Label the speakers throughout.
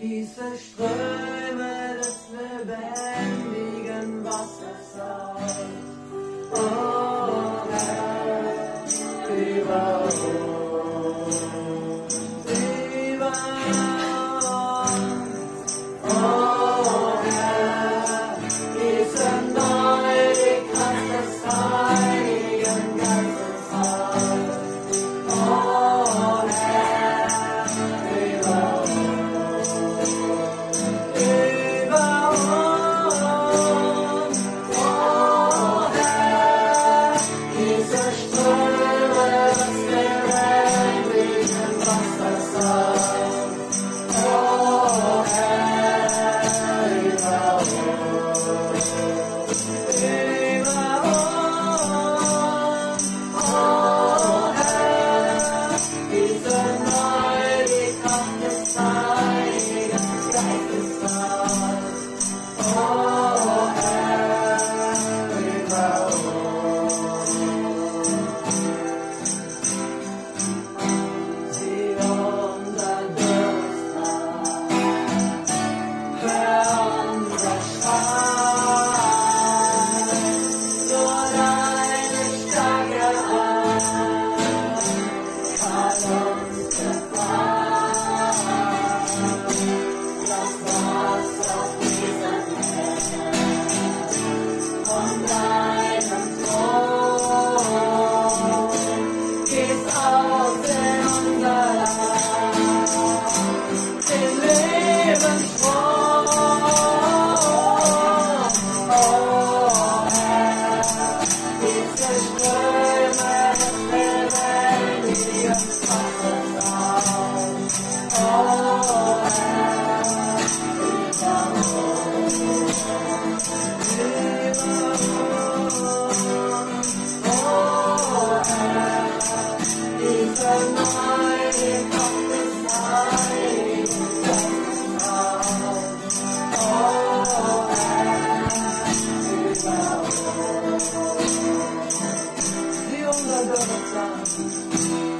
Speaker 1: gieße Ströme des lebendigen Wassers aus. Oh Herr, über uns, über uns.
Speaker 2: falar.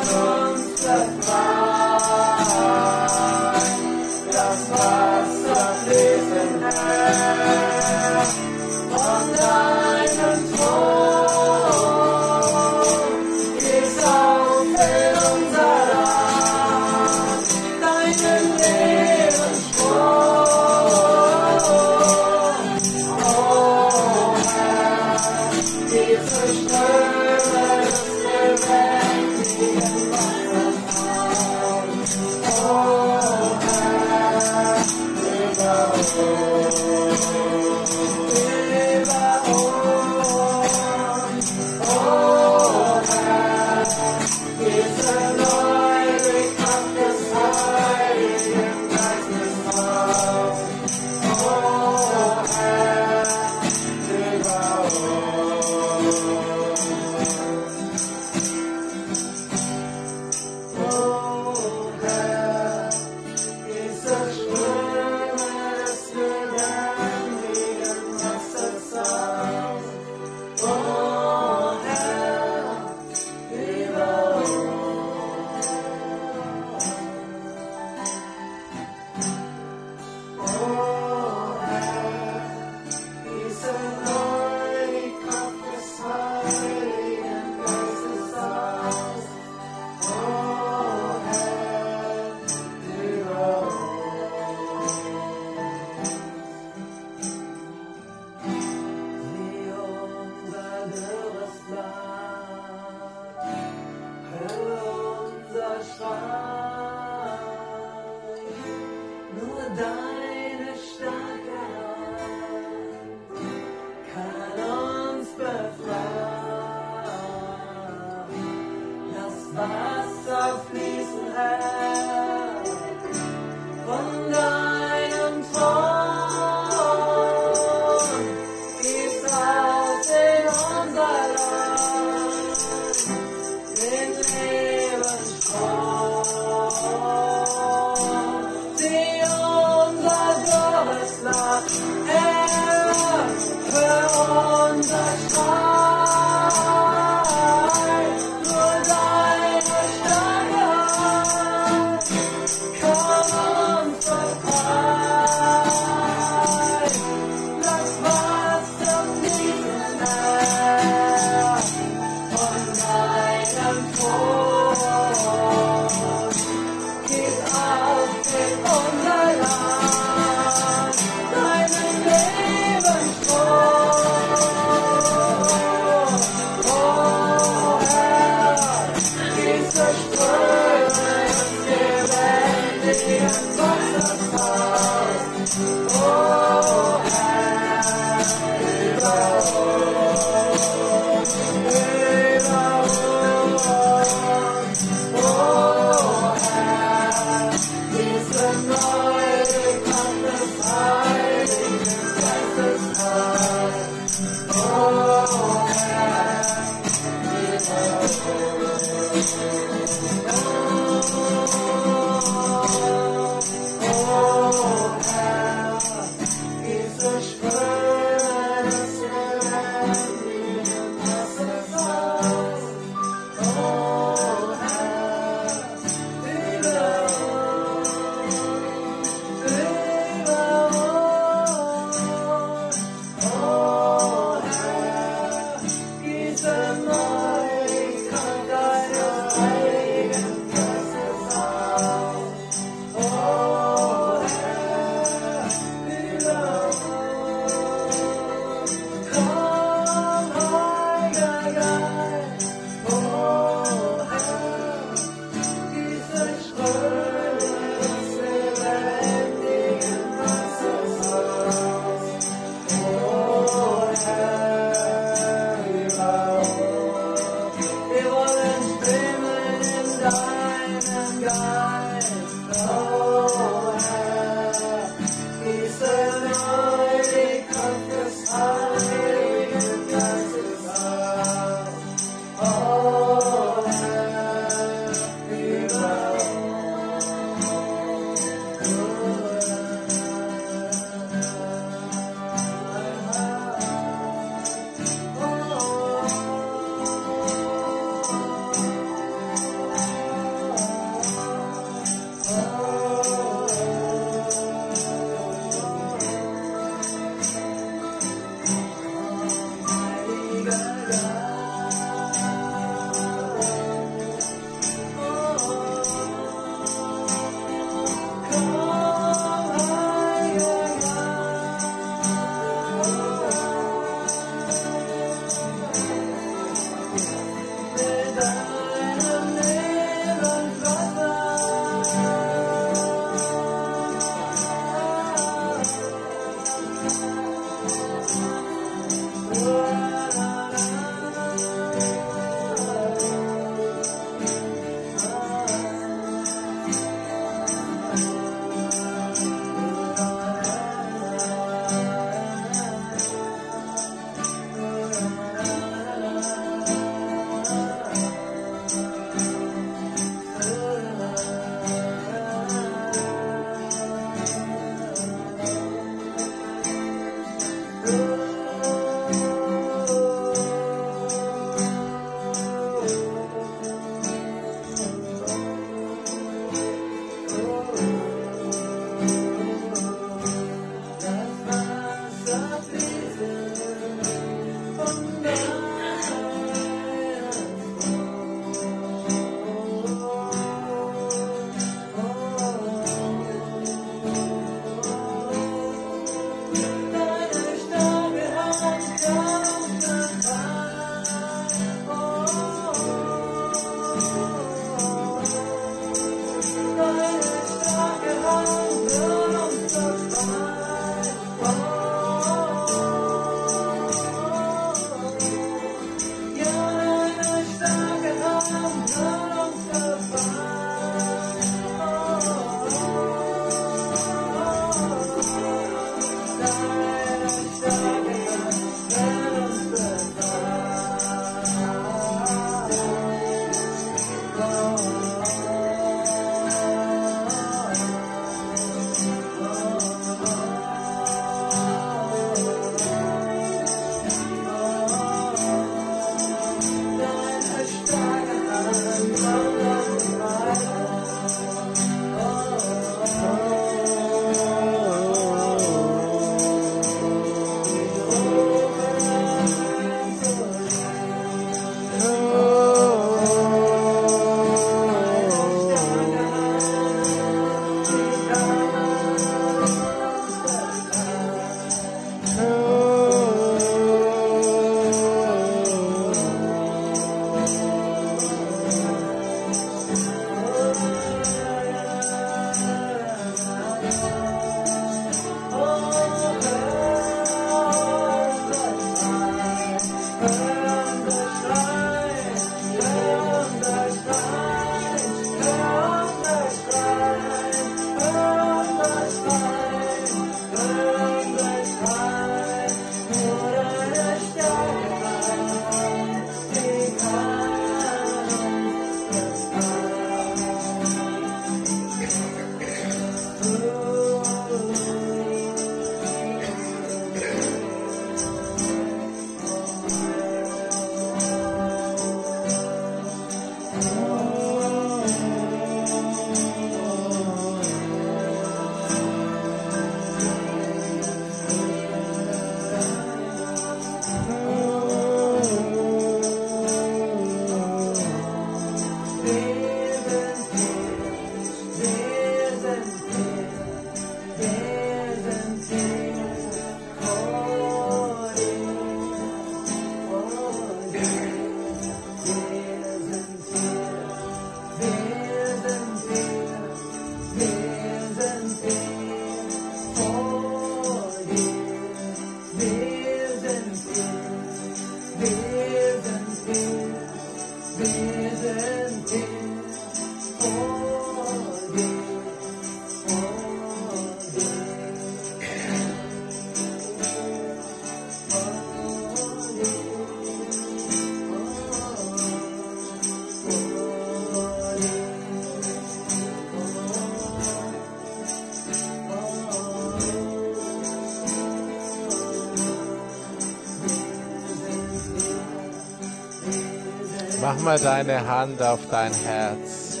Speaker 2: Mal deine Hand auf dein Herz.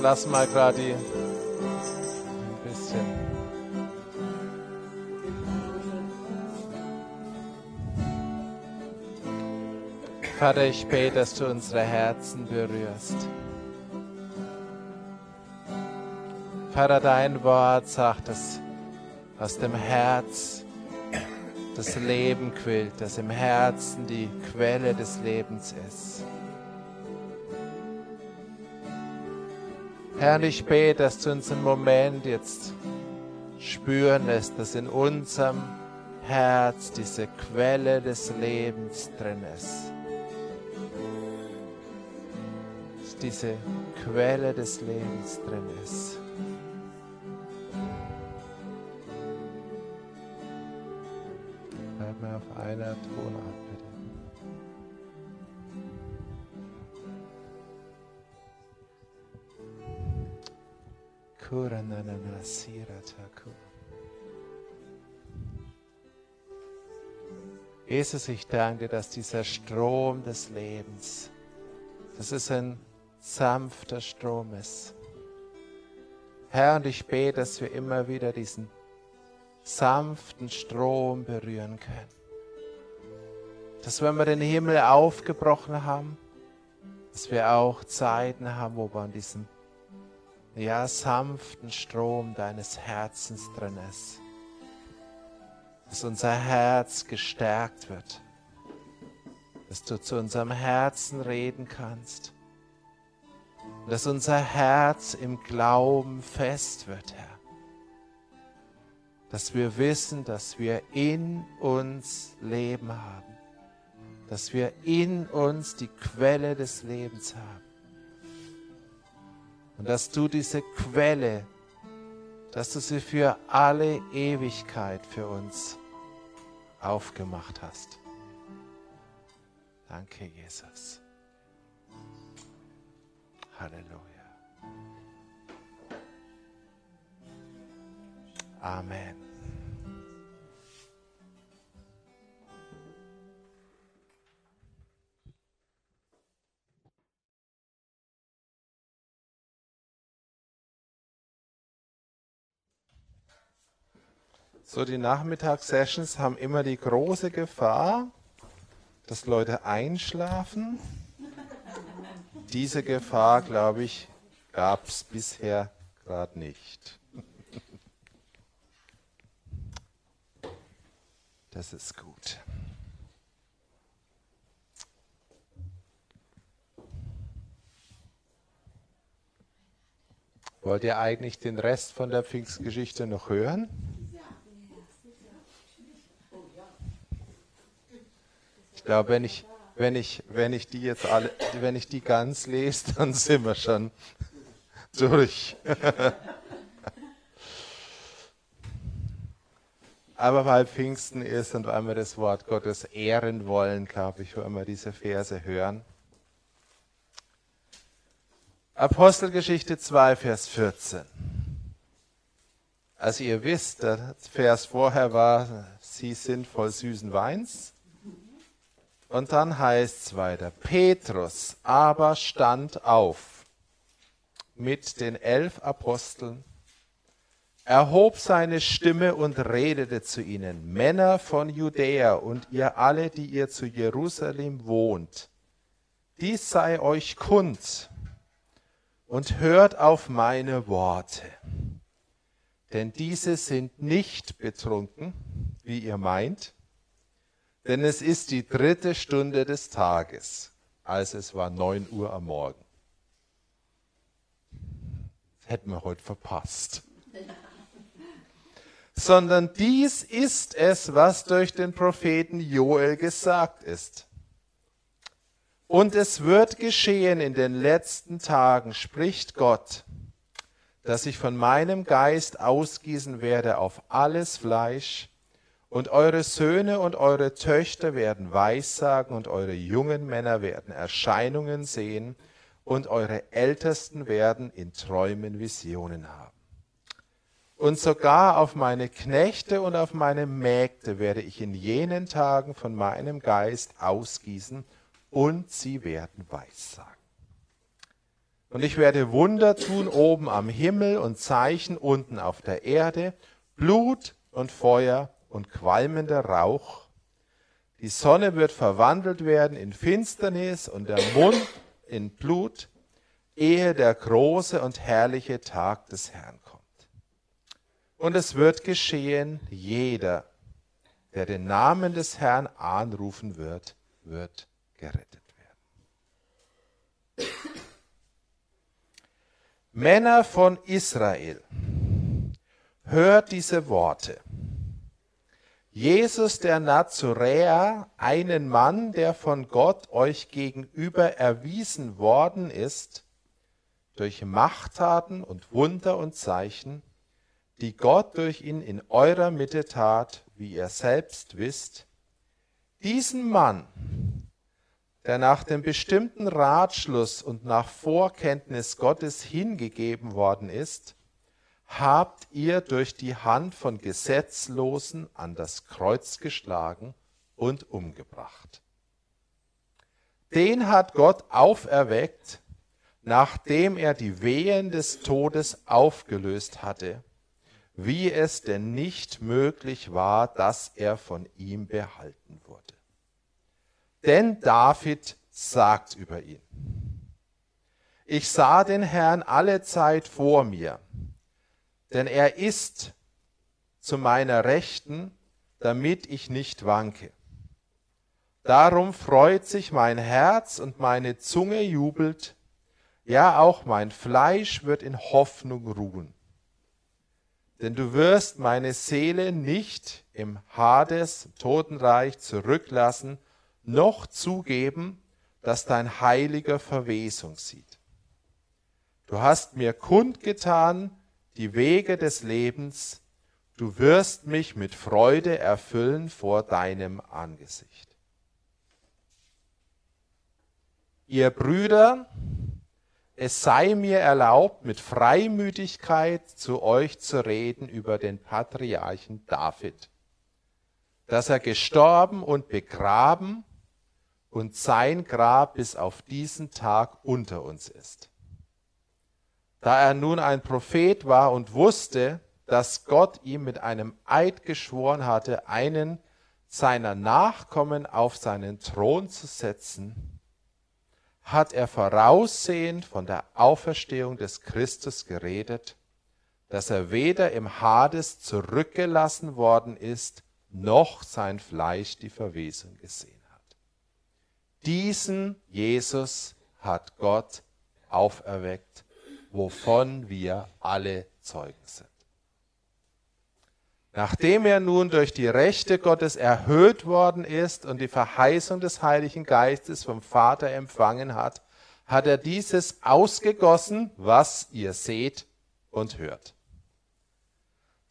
Speaker 2: Lass mal gerade ein bisschen. Vater, ich bete, dass du unsere Herzen berührst. Vater, dein Wort sagt, dass aus dem Herz das Leben quillt, dass im Herzen die Quelle des Lebens ist. Herr, ich bete, dass du uns im Moment jetzt spüren lässt, dass in unserem Herz diese Quelle des Lebens drin ist. Dass diese Quelle des Lebens drin ist. Bleib mal auf einer Tonart, Jesus, ich danke dir, dass dieser Strom des Lebens, dass es ein sanfter Strom ist. Herr, und ich bete, dass wir immer wieder diesen sanften Strom berühren können. Dass wenn wir den Himmel aufgebrochen haben, dass wir auch Zeiten haben, wo wir an diesem ja, sanften Strom deines Herzens drin ist. Dass unser Herz gestärkt wird. Dass du zu unserem Herzen reden kannst. Dass unser Herz im Glauben fest wird, Herr dass wir wissen, dass wir in uns Leben haben, dass wir in uns die Quelle des Lebens haben und dass du diese Quelle, dass du sie für alle Ewigkeit für uns aufgemacht hast. Danke, Jesus. Halleluja. Amen. So, die Nachmittagssessions haben immer die große Gefahr, dass Leute einschlafen. Diese Gefahr, glaube ich, gab es bisher gerade nicht. Das ist gut. Wollt ihr eigentlich den Rest von der Pfingstgeschichte noch hören? Glaube, wenn ich, wenn ich, wenn ich die jetzt alle, wenn ich die ganz lese, dann sind wir schon durch. Aber weil Pfingsten ist und weil wir das Wort Gottes ehren wollen, glaube ich, wollen wir diese Verse hören. Apostelgeschichte 2, Vers 14. Also ihr wisst, der Vers vorher war, sie sind voll süßen Weins. Und dann heißt es weiter, Petrus aber stand auf mit den elf Aposteln, erhob seine Stimme und redete zu ihnen, Männer von Judäa und ihr alle, die ihr zu Jerusalem wohnt, dies sei euch kund und hört auf meine Worte. Denn diese sind nicht betrunken, wie ihr meint, denn es ist die dritte Stunde des Tages, also es war neun Uhr am Morgen. Das hätten wir heute verpasst. sondern dies ist es, was durch den Propheten Joel gesagt ist. Und es wird geschehen in den letzten Tagen, spricht Gott, dass ich von meinem Geist ausgießen werde auf alles Fleisch, und eure Söhne und eure Töchter werden Weissagen, und eure jungen Männer werden Erscheinungen sehen, und eure Ältesten werden in Träumen Visionen haben. Und sogar auf meine Knechte und auf meine Mägde werde ich in jenen Tagen von meinem Geist ausgießen, und sie werden Weissagen. Und ich werde Wunder tun oben am Himmel und Zeichen unten auf der Erde, Blut und Feuer und qualmender Rauch. Die Sonne wird verwandelt werden in Finsternis und der Mund in Blut, ehe der große und herrliche Tag des Herrn kommt. Und es wird geschehen, jeder, der den Namen des Herrn anrufen wird, wird gerettet werden. Männer von Israel, hört diese Worte. Jesus der Nazoräer, einen Mann, der von Gott euch gegenüber erwiesen worden ist, durch Machttaten und Wunder und Zeichen, die Gott durch ihn in eurer Mitte tat, wie ihr selbst wisst, diesen Mann, der nach dem bestimmten Ratschluss und nach Vorkenntnis Gottes hingegeben worden ist, habt ihr durch die Hand von Gesetzlosen an das Kreuz geschlagen und umgebracht. Den hat Gott auferweckt, nachdem er die Wehen des Todes aufgelöst hatte, wie es denn nicht möglich war, dass er von ihm behalten wurde. Denn David sagt über ihn, ich sah den Herrn alle Zeit vor mir, denn er ist zu meiner Rechten, damit ich nicht wanke. Darum freut sich mein Herz und meine Zunge jubelt, ja auch mein Fleisch wird in Hoffnung ruhen. Denn du wirst meine Seele nicht im Hades, Totenreich zurücklassen, noch zugeben, dass dein Heiliger Verwesung sieht. Du hast mir kundgetan die Wege des Lebens, du wirst mich mit Freude erfüllen vor deinem Angesicht. Ihr Brüder, es sei mir erlaubt, mit Freimütigkeit zu euch zu reden über den Patriarchen David, dass er gestorben und begraben und sein Grab bis auf diesen Tag unter uns ist. Da er nun ein Prophet war und wusste, dass Gott ihm mit einem Eid geschworen hatte, einen seiner Nachkommen auf seinen Thron zu setzen, hat er voraussehend von der Auferstehung des Christus geredet, dass er weder im Hades zurückgelassen worden ist, noch sein Fleisch die Verwesung gesehen. Diesen Jesus hat Gott auferweckt, wovon wir alle Zeugen sind. Nachdem er nun durch die Rechte Gottes erhöht worden ist und die Verheißung des Heiligen Geistes vom Vater empfangen hat, hat er dieses ausgegossen, was ihr seht und hört.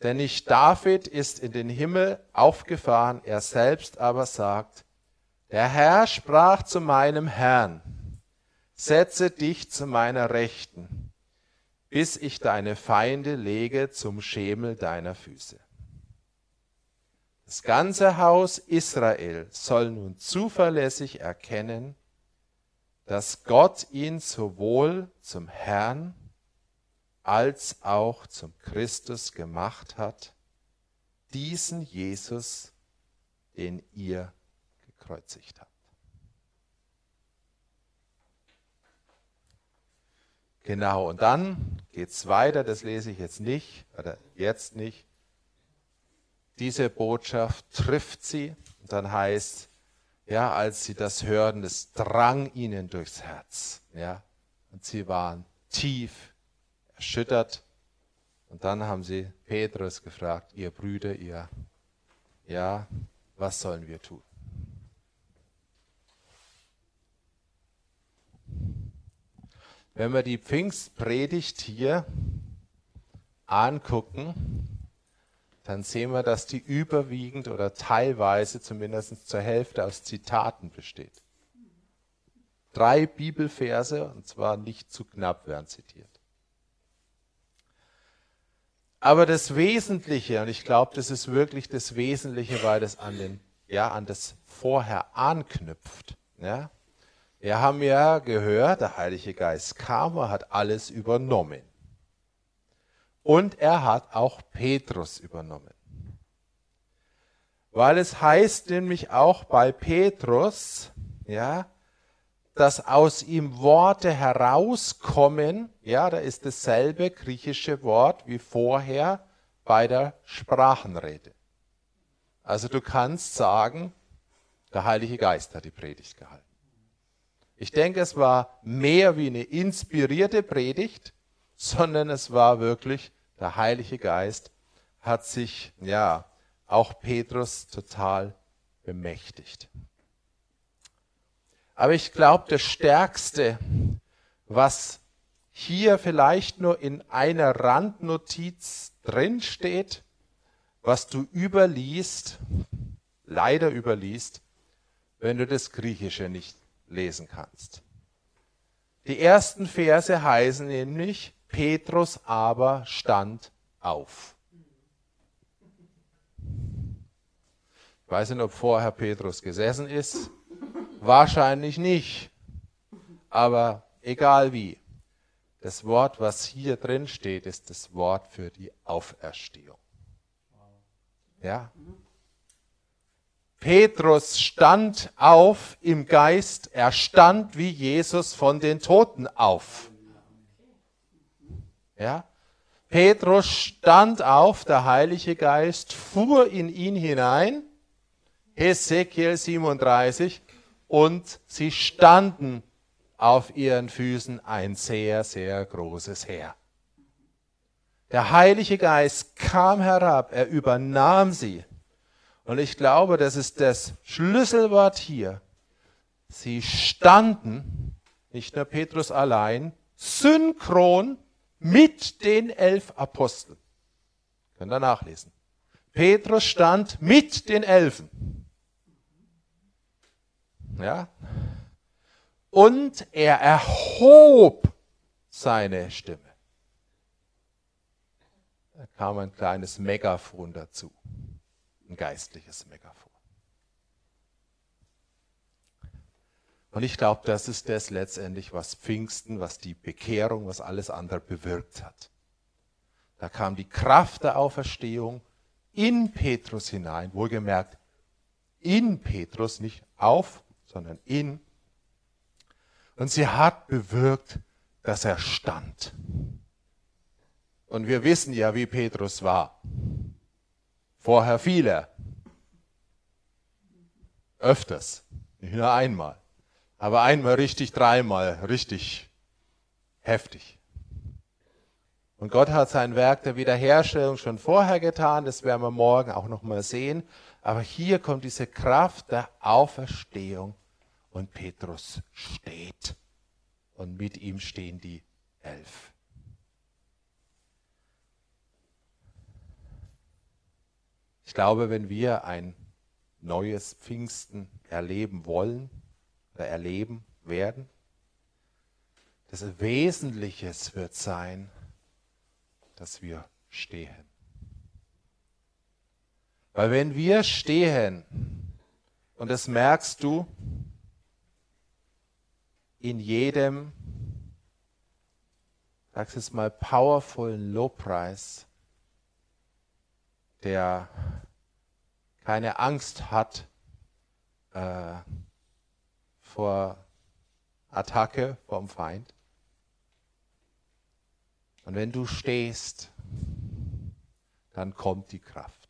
Speaker 2: Denn nicht David ist in den Himmel aufgefahren, er selbst aber sagt, der Herr sprach zu meinem Herrn, setze dich zu meiner Rechten, bis ich deine Feinde lege zum Schemel deiner Füße. Das ganze Haus Israel soll nun zuverlässig erkennen, dass Gott ihn sowohl zum Herrn als auch zum Christus gemacht hat, diesen Jesus, den ihr gekreuzigt habt. Genau, und dann geht es weiter, das lese ich jetzt nicht, oder jetzt nicht. Diese Botschaft trifft sie, und dann heißt, ja, als sie das hörten, es drang ihnen durchs Herz, ja, und sie waren tief erschüttert Und dann haben sie Petrus gefragt, ihr Brüder, ihr, ja, was sollen wir tun? Wenn wir die Pfingstpredigt hier angucken, dann sehen wir, dass die überwiegend oder teilweise zumindest zur Hälfte aus Zitaten besteht. Drei Bibelverse, und zwar nicht zu knapp, werden zitiert. Aber das Wesentliche, und ich glaube, das ist wirklich das Wesentliche, weil das an, den, ja, an das Vorher anknüpft. Ja? Wir haben ja gehört, der Heilige Geist kam, er hat alles übernommen. Und er hat auch Petrus übernommen. Weil es heißt nämlich auch bei Petrus, ja, dass aus ihm Worte herauskommen, ja, da ist dasselbe griechische Wort wie vorher bei der Sprachenrede. Also du kannst sagen, der Heilige Geist hat die Predigt gehalten. Ich denke, es war mehr wie eine inspirierte Predigt, sondern es war wirklich der Heilige Geist hat sich, ja, auch Petrus total bemächtigt. Aber ich glaube, das Stärkste, was hier vielleicht nur in einer Randnotiz drinsteht, was du überliest, leider überliest, wenn du das Griechische nicht lesen kannst. Die ersten Verse heißen nämlich, Petrus aber stand auf. Ich weiß nicht, ob vorher Petrus gesessen ist. Wahrscheinlich nicht. Aber egal wie. Das Wort, was hier drin steht, ist das Wort für die Auferstehung. Ja? Petrus stand auf im Geist, er stand wie Jesus von den Toten auf. Ja? Petrus stand auf, der Heilige Geist fuhr in ihn hinein, Ezekiel 37, und sie standen auf ihren Füßen ein sehr, sehr großes Heer. Der Heilige Geist kam herab, er übernahm sie. Und ich glaube, das ist das Schlüsselwort hier. Sie standen, nicht nur Petrus allein, synchron mit den elf Aposteln. Könnt ihr nachlesen. Petrus stand mit den Elfen. Ja? Und er erhob seine Stimme. Da kam ein kleines Megafon dazu. Ein geistliches Megafon. Und ich glaube, das ist das letztendlich, was Pfingsten, was die Bekehrung, was alles andere bewirkt hat. Da kam die Kraft der Auferstehung in Petrus hinein, wohlgemerkt in Petrus, nicht auf, sondern in. Und sie hat bewirkt, dass er stand. Und wir wissen ja, wie Petrus war. Vorher fiel er. Öfters, nicht nur einmal. Aber einmal richtig, dreimal richtig heftig. Und Gott hat sein Werk der Wiederherstellung schon vorher getan, das werden wir morgen auch nochmal sehen. Aber hier kommt diese Kraft der Auferstehung und Petrus steht. Und mit ihm stehen die elf. Ich glaube, wenn wir ein neues Pfingsten erleben wollen, oder erleben werden. Das Wesentliche wird sein, dass wir stehen. Weil wenn wir stehen, und das merkst du in jedem, sag's jetzt mal, powervollen Lobpreis, der keine Angst hat, äh, vor Attacke vom Feind. Und wenn du stehst, dann kommt die Kraft.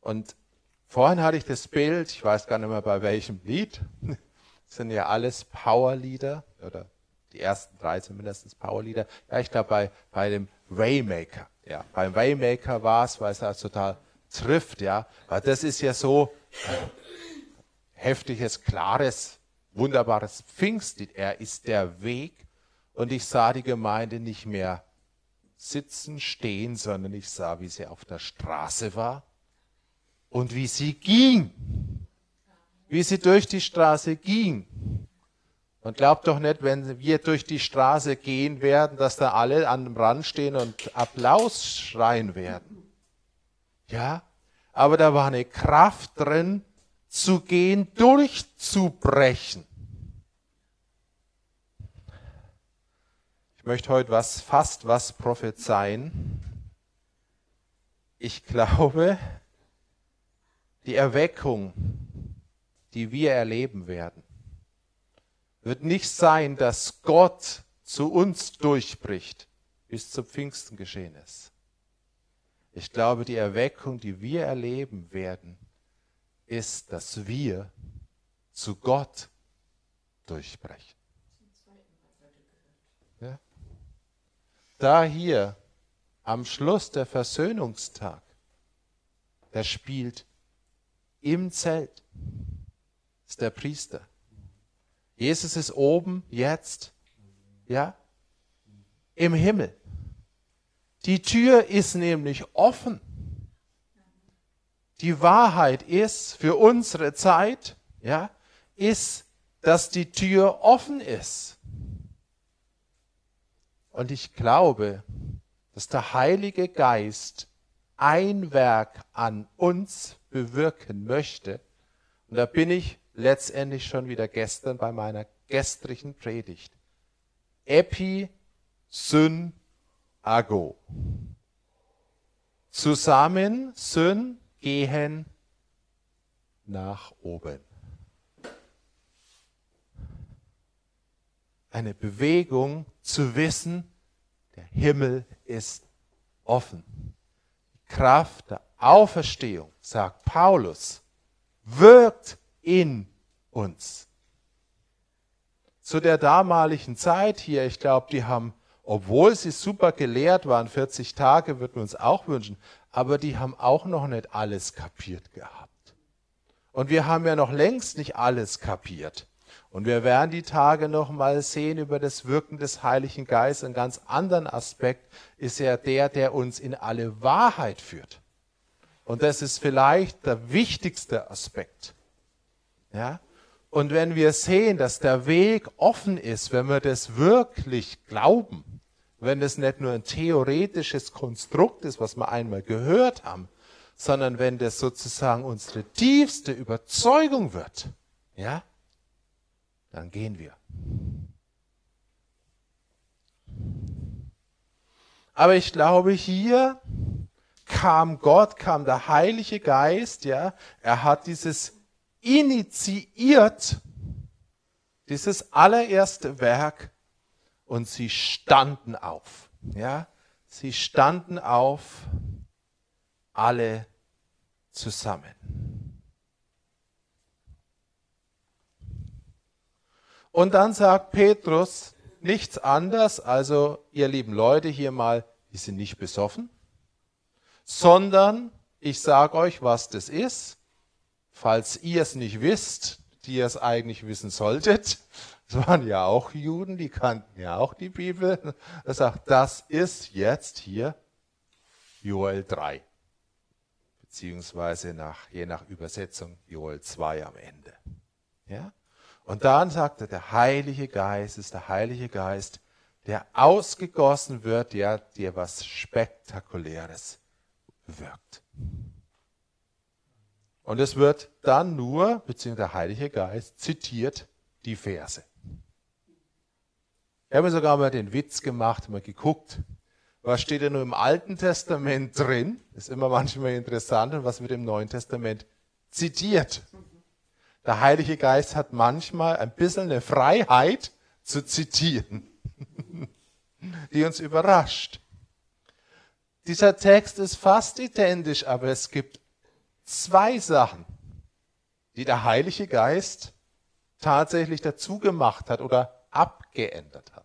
Speaker 2: Und vorhin hatte ich das Bild, ich weiß gar nicht mehr bei welchem Lied, das sind ja alles Powerlieder oder die ersten drei zumindest Powerlieder. Ja, ich glaube bei, bei dem Waymaker. Ja, beim Waymaker war es, weil es das total trifft, ja. Weil das ist ja so äh, heftiges, klares, wunderbares Pfingstlied. Er ist der Weg und ich sah die Gemeinde nicht mehr sitzen, stehen, sondern ich sah, wie sie auf der Straße war und wie sie ging. Wie sie durch die Straße ging. Und glaubt doch nicht, wenn wir durch die Straße gehen werden, dass da alle an dem Rand stehen und Applaus schreien werden. Ja, aber da war eine Kraft drin, zu gehen, durchzubrechen. Ich möchte heute was, fast was prophezeien. Ich glaube, die Erweckung, die wir erleben werden, wird nicht sein, dass Gott zu uns durchbricht, wie es zu Pfingsten geschehen ist. Ich glaube, die Erweckung, die wir erleben werden, ist, dass wir zu Gott durchbrechen. Ja? Da hier am Schluss der Versöhnungstag, der spielt im Zelt, ist der Priester. Jesus ist oben jetzt, ja, im Himmel. Die Tür ist nämlich offen. Die Wahrheit ist für unsere Zeit, ja, ist, dass die Tür offen ist. Und ich glaube, dass der Heilige Geist ein Werk an uns bewirken möchte. Und da bin ich letztendlich schon wieder gestern bei meiner gestrigen Predigt. Epi Syn Ago. Zusammen Syn gehen nach oben. Eine Bewegung zu wissen, der Himmel ist offen. Die Kraft der Auferstehung, sagt Paulus, wirkt in uns. Zu der damaligen Zeit hier, ich glaube, die haben, obwohl sie super gelehrt waren, 40 Tage würden wir uns auch wünschen, aber die haben auch noch nicht alles kapiert gehabt. Und wir haben ja noch längst nicht alles kapiert. Und wir werden die Tage noch mal sehen über das Wirken des Heiligen Geistes. Ein ganz anderen Aspekt ist ja der, der uns in alle Wahrheit führt. Und das ist vielleicht der wichtigste Aspekt. Ja? Und wenn wir sehen, dass der Weg offen ist, wenn wir das wirklich glauben, wenn es nicht nur ein theoretisches Konstrukt ist, was wir einmal gehört haben, sondern wenn das sozusagen unsere tiefste Überzeugung wird, ja, dann gehen wir. Aber ich glaube, hier kam Gott, kam der Heilige Geist, ja, er hat dieses initiiert dieses allererste Werk und sie standen auf. Ja, sie standen auf, alle zusammen. Und dann sagt Petrus nichts anderes, also ihr lieben Leute hier mal, die sind nicht besoffen, sondern ich sage euch, was das ist falls ihr es nicht wisst, die ihr es eigentlich wissen solltet, es waren ja auch Juden, die kannten ja auch die Bibel. Er sagt, das ist jetzt hier Joel 3. Beziehungsweise nach, je nach Übersetzung Joel 2 am Ende. Ja? Und dann sagt er, der Heilige Geist ist der Heilige Geist, der ausgegossen wird, der dir was Spektakuläres wirkt. Und es wird dann nur, beziehungsweise der Heilige Geist zitiert die Verse. Ich habe sogar mal den Witz gemacht, mal geguckt, was steht denn nur im Alten Testament drin? Ist immer manchmal interessant und was wird im Neuen Testament zitiert. Der Heilige Geist hat manchmal ein bisschen eine Freiheit zu zitieren, die uns überrascht. Dieser Text ist fast identisch, aber es gibt zwei Sachen, die der Heilige Geist tatsächlich dazu gemacht hat oder abgeändert hat.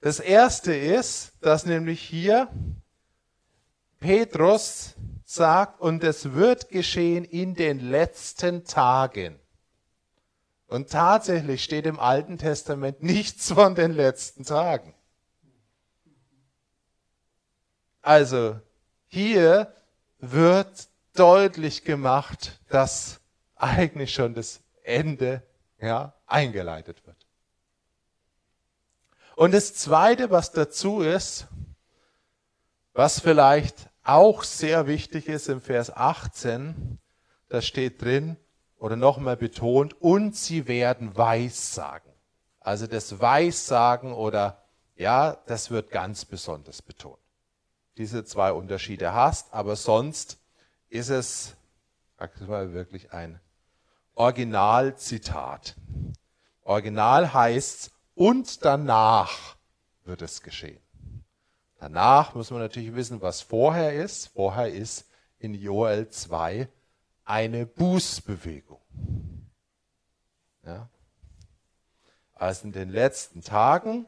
Speaker 2: Das erste ist, dass nämlich hier Petrus sagt, und es wird geschehen in den letzten Tagen. Und tatsächlich steht im Alten Testament nichts von den letzten Tagen. Also hier wird deutlich gemacht, dass eigentlich schon das Ende ja, eingeleitet wird. Und das Zweite, was dazu ist, was vielleicht auch sehr wichtig ist im Vers 18, da steht drin, oder nochmal betont, und sie werden Weissagen. Also das Weissagen oder, ja, das wird ganz besonders betont. Diese zwei Unterschiede hast, aber sonst ist es, wirklich ein Originalzitat. Original heißt, und danach wird es geschehen. Danach muss man natürlich wissen, was vorher ist. Vorher ist in Joel 2 eine Bußbewegung. Ja. Also in den letzten Tagen,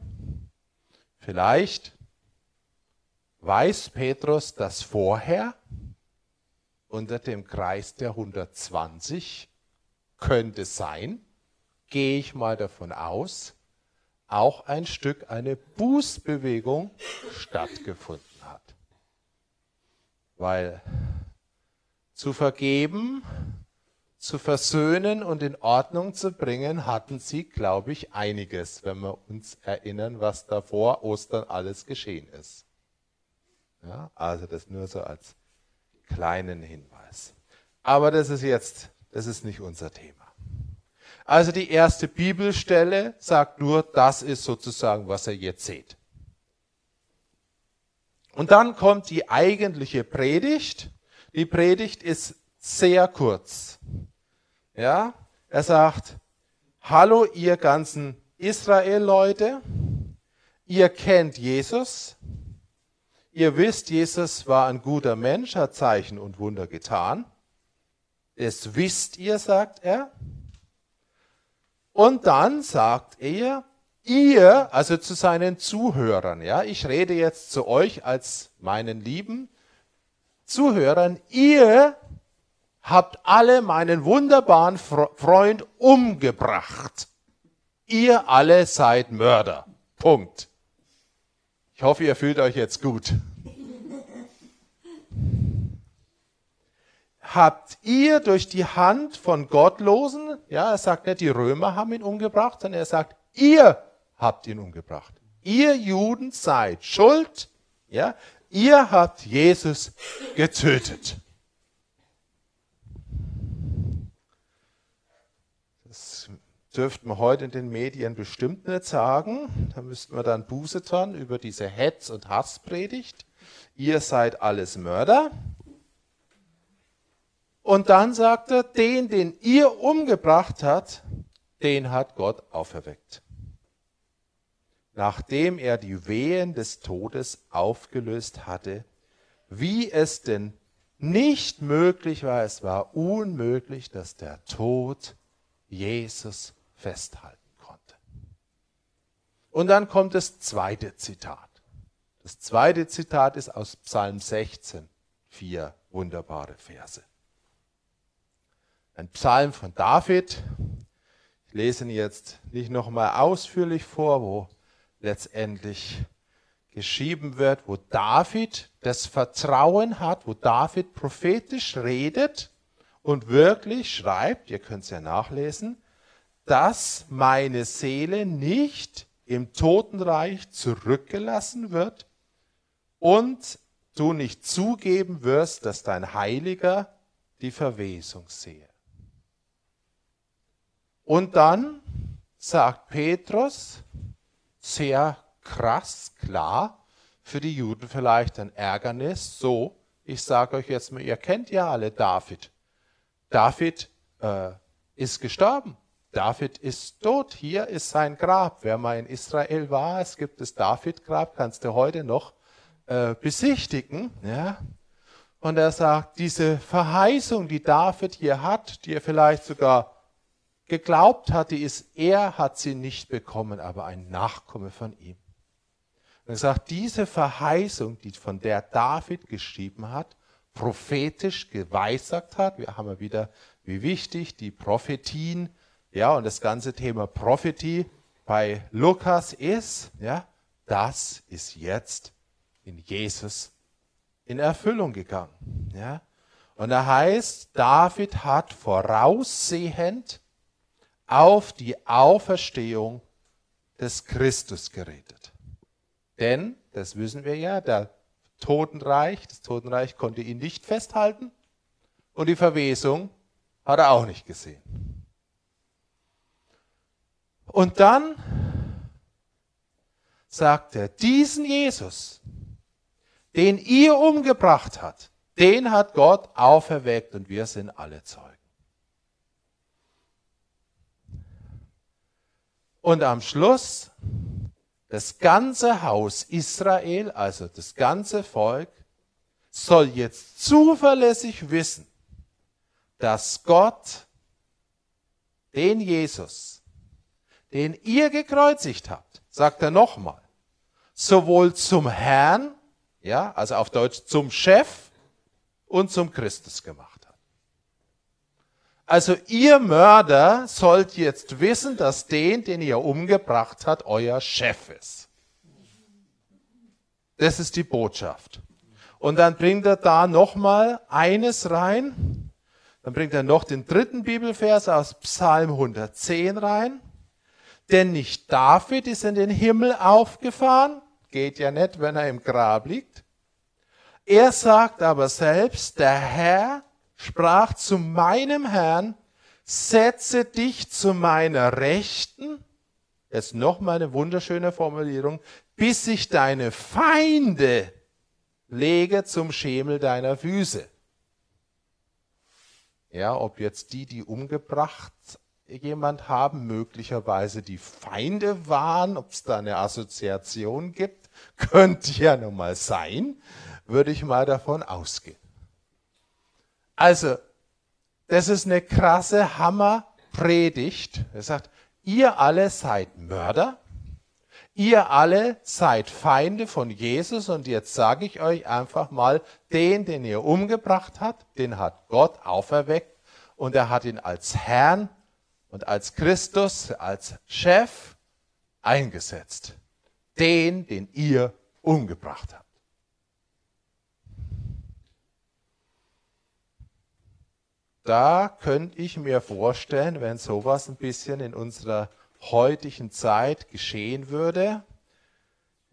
Speaker 2: vielleicht weiß Petrus das vorher unter dem Kreis der 120 könnte sein, gehe ich mal davon aus, auch ein Stück eine Bußbewegung stattgefunden hat. Weil zu vergeben, zu versöhnen und in Ordnung zu bringen, hatten sie, glaube ich, einiges, wenn wir uns erinnern, was da vor Ostern alles geschehen ist. Ja, also das nur so als kleinen Hinweis. Aber das ist jetzt, das ist nicht unser Thema. Also die erste Bibelstelle sagt nur, das ist sozusagen, was ihr jetzt seht. Und dann kommt die eigentliche Predigt. Die Predigt ist sehr kurz. Ja, er sagt, hallo ihr ganzen Israel-Leute, ihr kennt Jesus, ihr wisst, Jesus war ein guter Mensch, hat Zeichen und Wunder getan. Das wisst ihr, sagt er. Und dann sagt er, ihr, also zu seinen Zuhörern, ja, ich rede jetzt zu euch als meinen lieben Zuhörern, ihr habt alle meinen wunderbaren Freund umgebracht. Ihr alle seid Mörder. Punkt. Ich hoffe, ihr fühlt euch jetzt gut. Habt ihr durch die Hand von Gottlosen, ja, er sagt nicht, die Römer haben ihn umgebracht, sondern er sagt, ihr habt ihn umgebracht. Ihr Juden seid schuld, ja, ihr habt Jesus getötet. Das dürften wir heute in den Medien bestimmt nicht sagen. Da müssten wir dann Buße tun über diese Hetz- und Hasspredigt. Ihr seid alles Mörder. Und dann sagt er, den, den ihr umgebracht habt, den hat Gott auferweckt. Nachdem er die Wehen des Todes aufgelöst hatte, wie es denn nicht möglich war, es war unmöglich, dass der Tod Jesus festhalten konnte. Und dann kommt das zweite Zitat. Das zweite Zitat ist aus Psalm 16, vier wunderbare Verse. Ein Psalm von David. Ich lese ihn jetzt nicht nochmal ausführlich vor, wo letztendlich geschrieben wird, wo David das Vertrauen hat, wo David prophetisch redet und wirklich schreibt, ihr könnt es ja nachlesen, dass meine Seele nicht im Totenreich zurückgelassen wird und du nicht zugeben wirst, dass dein Heiliger die Verwesung sehe. Und dann sagt Petrus, sehr krass, klar, für die Juden vielleicht ein Ärgernis, so, ich sage euch jetzt mal, ihr kennt ja alle David. David äh, ist gestorben. David ist tot. Hier ist sein Grab. Wer mal in Israel war, es gibt das David-Grab, kannst du heute noch äh, besichtigen. Ja? Und er sagt, diese Verheißung, die David hier hat, die er vielleicht sogar geglaubt hatte, ist, er hat sie nicht bekommen, aber ein Nachkomme von ihm. Und er sagt, diese Verheißung, die von der David geschrieben hat, prophetisch geweissagt hat, wir haben ja wieder, wie wichtig die Prophetien, ja, und das ganze Thema Prophetie bei Lukas ist, ja, das ist jetzt in Jesus in Erfüllung gegangen, ja. Und da heißt, David hat voraussehend auf die Auferstehung des Christus geredet. Denn, das wissen wir ja, der Totenreich, das Totenreich konnte ihn nicht festhalten und die Verwesung hat er auch nicht gesehen. Und dann sagt er, diesen Jesus, den ihr umgebracht habt, den hat Gott auferweckt und wir sind alle Zeugen. Und am Schluss, das ganze Haus Israel, also das ganze Volk, soll jetzt zuverlässig wissen, dass Gott den Jesus, den ihr gekreuzigt habt, sagt er nochmal, sowohl zum Herrn, ja, also auf Deutsch zum Chef, und zum Christus gemacht. Also ihr Mörder sollt jetzt wissen, dass den, den ihr umgebracht habt, euer Chef ist. Das ist die Botschaft. Und dann bringt er da nochmal eines rein. Dann bringt er noch den dritten Bibelvers aus Psalm 110 rein. Denn nicht David ist in den Himmel aufgefahren. Geht ja nicht, wenn er im Grab liegt. Er sagt aber selbst, der Herr sprach zu meinem Herrn, setze dich zu meiner Rechten, jetzt noch mal eine wunderschöne Formulierung, bis ich deine Feinde lege zum Schemel deiner Füße. Ja, ob jetzt die, die umgebracht jemand haben, möglicherweise die Feinde waren, ob es da eine Assoziation gibt, könnte ja nun mal sein würde ich mal davon ausgehen. Also, das ist eine krasse Hammerpredigt. Er sagt, ihr alle seid Mörder, ihr alle seid Feinde von Jesus und jetzt sage ich euch einfach mal, den, den ihr umgebracht habt, den hat Gott auferweckt und er hat ihn als Herrn und als Christus, als Chef eingesetzt. Den, den ihr umgebracht habt. Da könnte ich mir vorstellen, wenn sowas ein bisschen in unserer heutigen Zeit geschehen würde.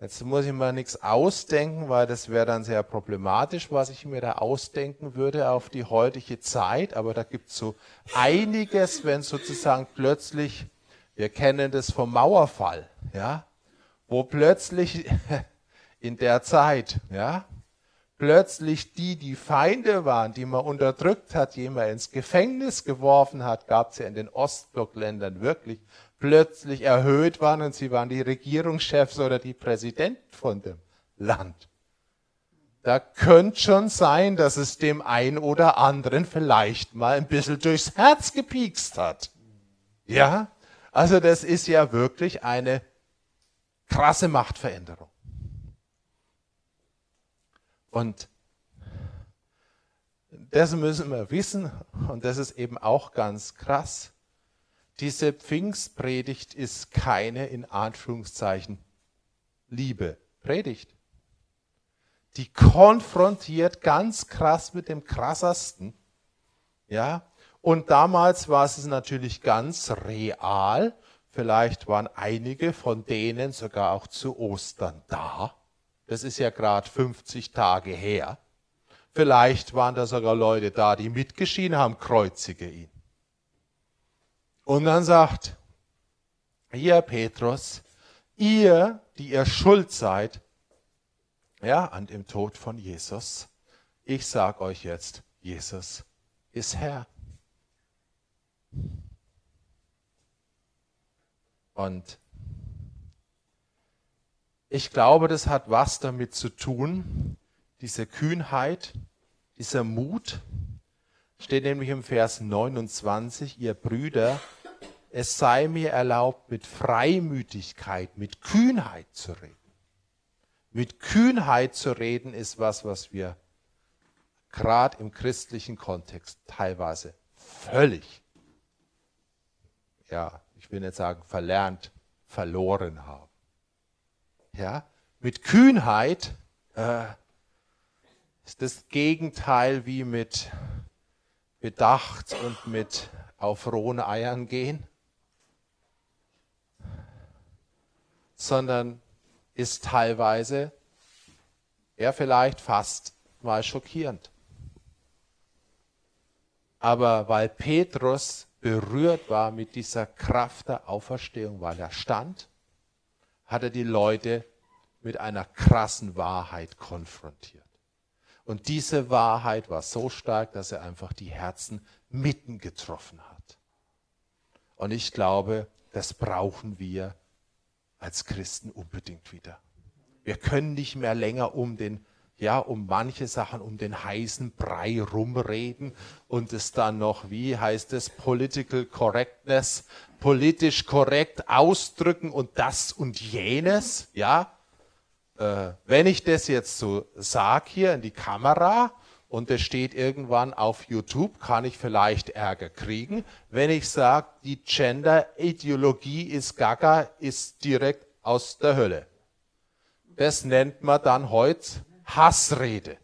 Speaker 2: Jetzt muss ich mir nichts ausdenken, weil das wäre dann sehr problematisch, was ich mir da ausdenken würde auf die heutige Zeit. Aber da gibt es so einiges, wenn sozusagen plötzlich, wir kennen das vom Mauerfall, ja, wo plötzlich in der Zeit, ja, plötzlich die, die Feinde waren, die man unterdrückt hat, die man ins Gefängnis geworfen hat, gab es ja in den Ostblockländern wirklich, plötzlich erhöht waren und sie waren die Regierungschefs oder die Präsidenten von dem Land. Da könnte schon sein, dass es dem einen oder anderen vielleicht mal ein bisschen durchs Herz gepiekst hat. Ja? Also das ist ja wirklich eine krasse Machtveränderung. Und das müssen wir wissen und das ist eben auch ganz krass. Diese Pfingstpredigt ist keine in Anführungszeichen Liebe Predigt. Die konfrontiert ganz krass mit dem krassesten. Ja, und damals war es natürlich ganz real. Vielleicht waren einige von denen sogar auch zu Ostern da. Das ist ja gerade 50 Tage her. Vielleicht waren da sogar Leute da, die mitgeschieden haben, kreuzige ihn. Und dann sagt, hier Petrus, ihr, die ihr schuld seid, ja, an dem Tod von Jesus, ich sag euch jetzt, Jesus ist Herr. Und ich glaube, das hat was damit zu tun, diese Kühnheit, dieser Mut, steht nämlich im Vers 29, ihr Brüder, es sei mir erlaubt, mit Freimütigkeit, mit Kühnheit zu reden. Mit Kühnheit zu reden ist was, was wir gerade im christlichen Kontext teilweise völlig, ja, ich will nicht sagen verlernt, verloren haben. Ja, mit Kühnheit äh, ist das Gegenteil wie mit Bedacht und mit auf rohen Eiern gehen, sondern ist teilweise, ja vielleicht fast mal schockierend. Aber weil Petrus berührt war mit dieser Kraft der Auferstehung, weil er stand, hat er die Leute mit einer krassen Wahrheit konfrontiert. Und diese Wahrheit war so stark, dass er einfach die Herzen mitten getroffen hat. Und ich glaube, das brauchen wir als Christen unbedingt wieder. Wir können nicht mehr länger um den ja, um manche Sachen um den heißen Brei rumreden und es dann noch, wie heißt es, Political Correctness, politisch korrekt ausdrücken und das und jenes, ja. Äh, wenn ich das jetzt so sag hier in die Kamera und es steht irgendwann auf YouTube, kann ich vielleicht Ärger kriegen. Wenn ich sage, die Gender-Ideologie ist gaga, ist direkt aus der Hölle. Das nennt man dann heute Hassrede.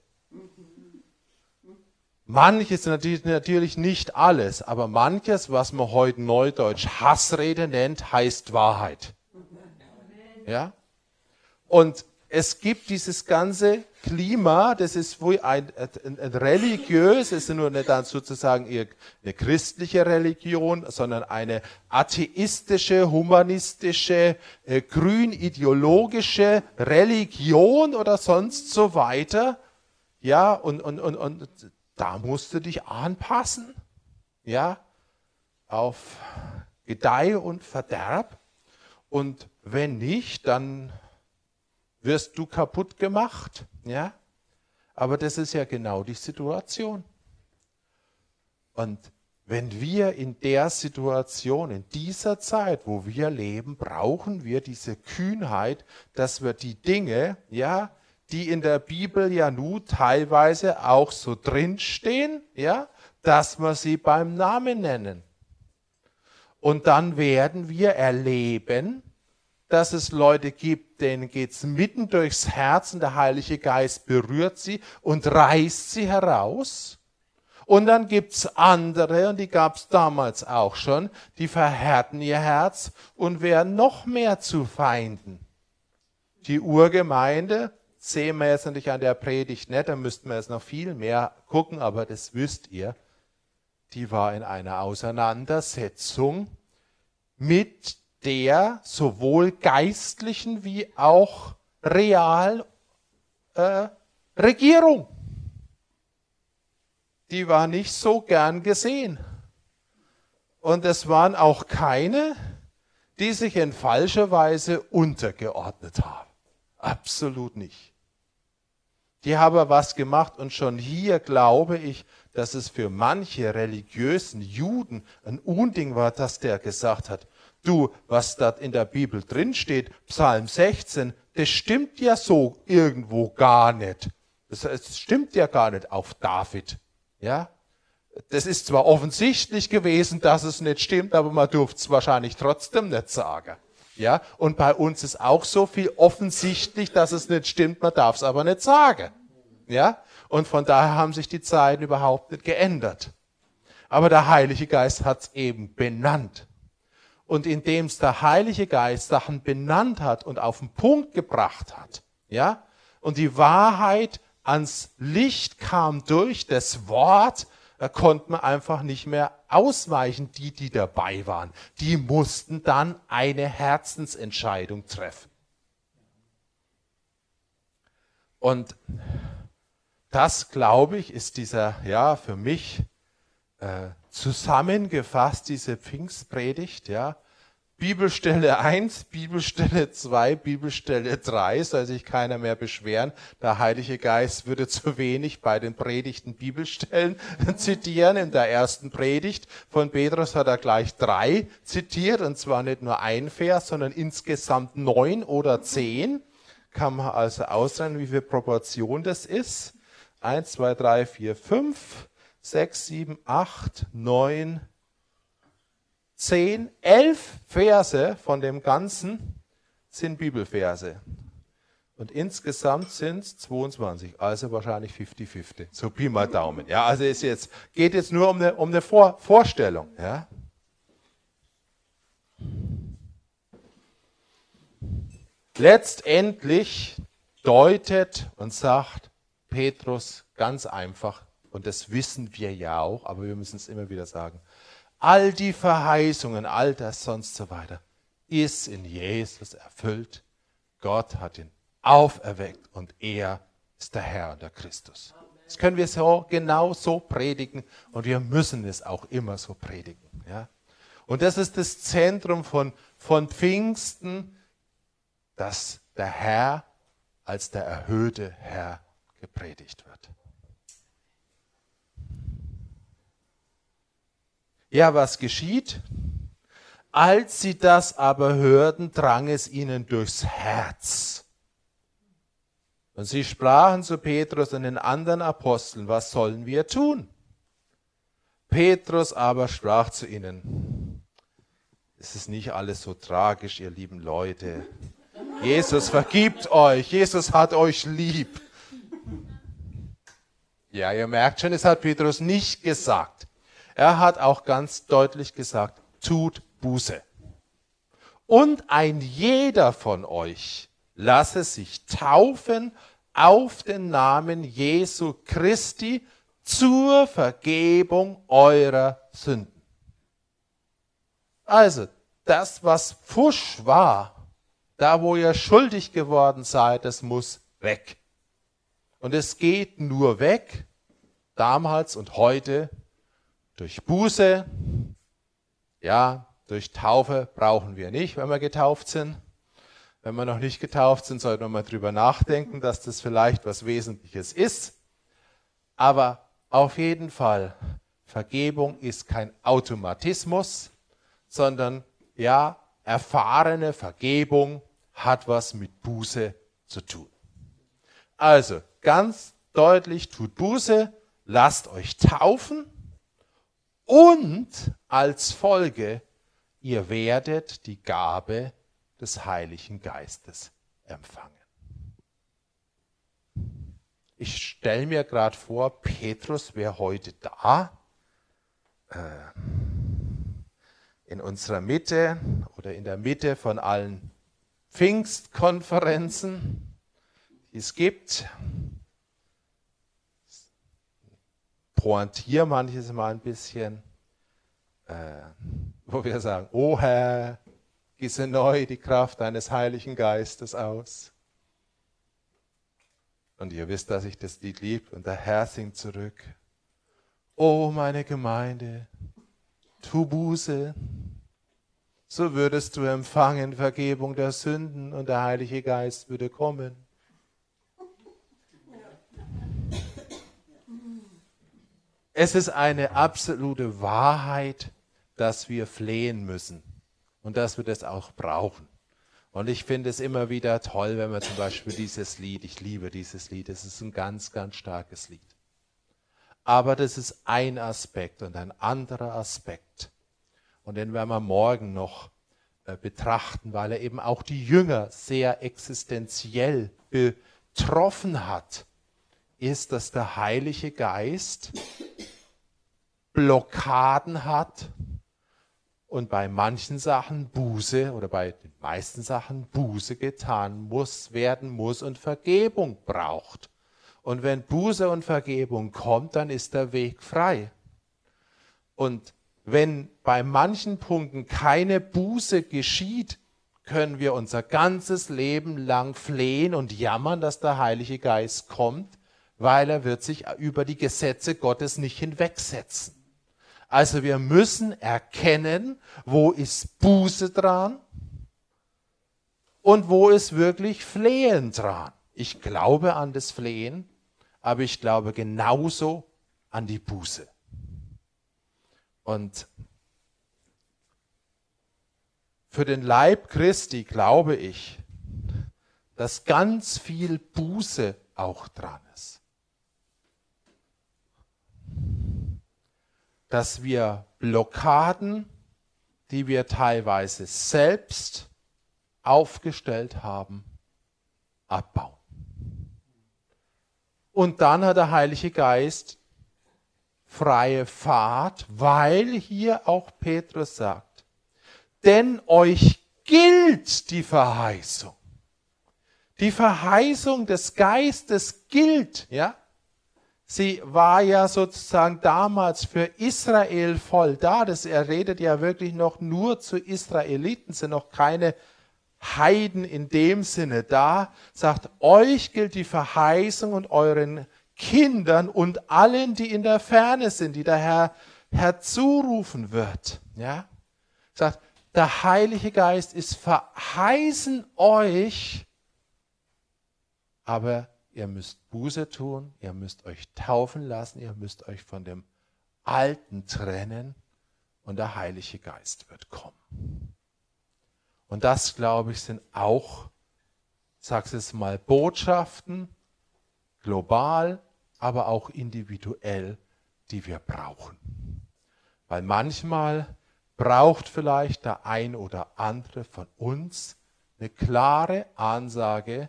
Speaker 2: Manches natürlich nicht alles, aber manches, was man heute neudeutsch Hassrede nennt, heißt Wahrheit. Ja? Und es gibt dieses ganze Klima, das ist wohl ein, ein, ein religiös, es ist nur nicht dann sozusagen eine christliche Religion, sondern eine atheistische, humanistische, äh, grün-ideologische Religion oder sonst so weiter. Ja, und, und, und, und da musst du dich anpassen, ja, auf Gedeih und Verderb. Und wenn nicht, dann wirst du kaputt gemacht. Ja? Aber das ist ja genau die Situation. Und wenn wir in der Situation, in dieser Zeit, wo wir leben, brauchen wir diese Kühnheit, dass wir die Dinge, ja, die in der Bibel ja nun teilweise auch so drinstehen, ja, dass wir sie beim Namen nennen. Und dann werden wir erleben, dass es Leute gibt, denen geht's mitten durchs Herz und der Heilige Geist berührt sie und reißt sie heraus. Und dann gibt's andere, und die gab's damals auch schon, die verhärten ihr Herz und werden noch mehr zu Feinden. Die Urgemeinde, sehen wir jetzt natürlich an der Predigt nicht, da müssten wir jetzt noch viel mehr gucken, aber das wisst ihr, die war in einer Auseinandersetzung mit der sowohl geistlichen wie auch real äh, Regierung. Die war nicht so gern gesehen. Und es waren auch keine, die sich in falscher Weise untergeordnet haben. Absolut nicht. Die haben was gemacht und schon hier glaube ich, dass es für manche religiösen Juden ein Unding war, dass der gesagt hat, du, was da in der Bibel drin steht, Psalm 16, das stimmt ja so irgendwo gar nicht. Das, das stimmt ja gar nicht auf David. Ja? Das ist zwar offensichtlich gewesen, dass es nicht stimmt, aber man durfte es wahrscheinlich trotzdem nicht sagen. Ja? Und bei uns ist auch so viel offensichtlich, dass es nicht stimmt, man darf es aber nicht sagen. Ja? Und von daher haben sich die Zeiten überhaupt nicht geändert. Aber der Heilige Geist hat es eben benannt und indem es der Heilige Geist Sachen benannt hat und auf den Punkt gebracht hat, ja, und die Wahrheit ans Licht kam durch das Wort, da konnte man einfach nicht mehr ausweichen, die, die dabei waren. Die mussten dann eine Herzensentscheidung treffen. Und das, glaube ich, ist dieser, ja, für mich äh, zusammengefasst, diese Pfingstpredigt, ja. Bibelstelle 1, Bibelstelle 2, Bibelstelle 3, soll sich keiner mehr beschweren. Der Heilige Geist würde zu wenig bei den Predigten Bibelstellen zitieren. In der ersten Predigt von Petrus hat er gleich drei zitiert, und zwar nicht nur ein Vers, sondern insgesamt neun oder zehn. kann man also ausrechnen, wie viel Proportion das ist. 1, 2, 3, 4, 5, 6, 7, 8, 9, 10, 11 Verse von dem Ganzen sind Bibelverse. Und insgesamt sind es 22, also wahrscheinlich 50-50. So Pi mal Daumen. Ja, also es jetzt, geht jetzt nur um eine, um eine Vor Vorstellung. Ja. Letztendlich deutet und sagt Petrus ganz einfach, und das wissen wir ja auch, aber wir müssen es immer wieder sagen, all die Verheißungen, all das sonst so weiter, ist in Jesus erfüllt. Gott hat ihn auferweckt und er ist der Herr, der Christus. Das können wir so genau so predigen und wir müssen es auch immer so predigen. Ja? Und das ist das Zentrum von, von Pfingsten, dass der Herr als der erhöhte Herr gepredigt wird. Ja, was geschieht? Als sie das aber hörten, drang es ihnen durchs Herz. Und sie sprachen zu Petrus und den anderen Aposteln, was sollen wir tun? Petrus aber sprach zu ihnen, es ist nicht alles so tragisch, ihr lieben Leute. Jesus vergibt euch, Jesus hat euch lieb. Ja, ihr merkt schon, es hat Petrus nicht gesagt. Er hat auch ganz deutlich gesagt, tut Buße. Und ein jeder von euch lasse sich taufen auf den Namen Jesu Christi zur Vergebung eurer Sünden. Also, das, was Fusch war, da wo ihr schuldig geworden seid, das muss weg. Und es geht nur weg, damals und heute, durch Buße. Ja, durch Taufe brauchen wir nicht, wenn wir getauft sind. Wenn wir noch nicht getauft sind, sollten wir mal drüber nachdenken, dass das vielleicht was Wesentliches ist. Aber auf jeden Fall, Vergebung ist kein Automatismus, sondern ja, erfahrene Vergebung hat was mit Buße zu tun. Also, ganz deutlich, tut Buße, lasst euch taufen und als Folge, ihr werdet die Gabe des Heiligen Geistes empfangen. Ich stelle mir gerade vor, Petrus wäre heute da. Äh, in unserer Mitte oder in der Mitte von allen Pfingstkonferenzen, die es gibt. Pointiere manches Mal ein bisschen, äh, wo wir sagen, O Herr, gieße neu die Kraft deines Heiligen Geistes aus. Und ihr wisst, dass ich das Lied lieb und der Herr singt zurück. O meine Gemeinde, tu Buße, so würdest du empfangen Vergebung der Sünden und der Heilige Geist würde kommen. Es ist eine absolute Wahrheit, dass wir flehen müssen und dass wir das auch brauchen. Und ich finde es immer wieder toll, wenn man zum Beispiel dieses Lied, ich liebe dieses Lied, es ist ein ganz, ganz starkes Lied. Aber das ist ein Aspekt und ein anderer Aspekt. Und den werden wir morgen noch äh, betrachten, weil er eben auch die Jünger sehr existenziell betroffen hat, ist, dass der Heilige Geist Blockaden hat und bei manchen Sachen Buße oder bei den meisten Sachen Buße getan muss, werden muss und Vergebung braucht. Und wenn Buße und Vergebung kommt, dann ist der Weg frei. Und wenn bei manchen Punkten keine Buße geschieht, können wir unser ganzes Leben lang flehen und jammern, dass der Heilige Geist kommt, weil er wird sich über die Gesetze Gottes nicht hinwegsetzen. Also wir müssen erkennen, wo ist Buße dran und wo ist wirklich Flehen dran. Ich glaube an das Flehen, aber ich glaube genauso an die Buße. Und für den Leib Christi glaube ich, dass ganz viel Buße auch dran ist. Dass wir Blockaden, die wir teilweise selbst aufgestellt haben, abbauen. Und dann hat der Heilige Geist freie Fahrt, weil hier auch Petrus sagt, denn euch gilt die Verheißung. Die Verheißung des Geistes gilt, ja. Sie war ja sozusagen damals für Israel voll da. Das, er redet ja wirklich noch nur zu Israeliten, sind noch keine Heiden in dem Sinne da. Sagt, euch gilt die Verheißung und euren Kindern und allen, die in der Ferne sind, die der Herr herzurufen wird. Ja? Sagt, der Heilige Geist ist verheißen euch, aber ihr müsst Buße tun, ihr müsst euch taufen lassen, ihr müsst euch von dem Alten trennen und der Heilige Geist wird kommen. Und das, glaube ich, sind auch, sag's es mal, Botschaften, global, aber auch individuell, die wir brauchen. Weil manchmal braucht vielleicht der ein oder andere von uns eine klare Ansage,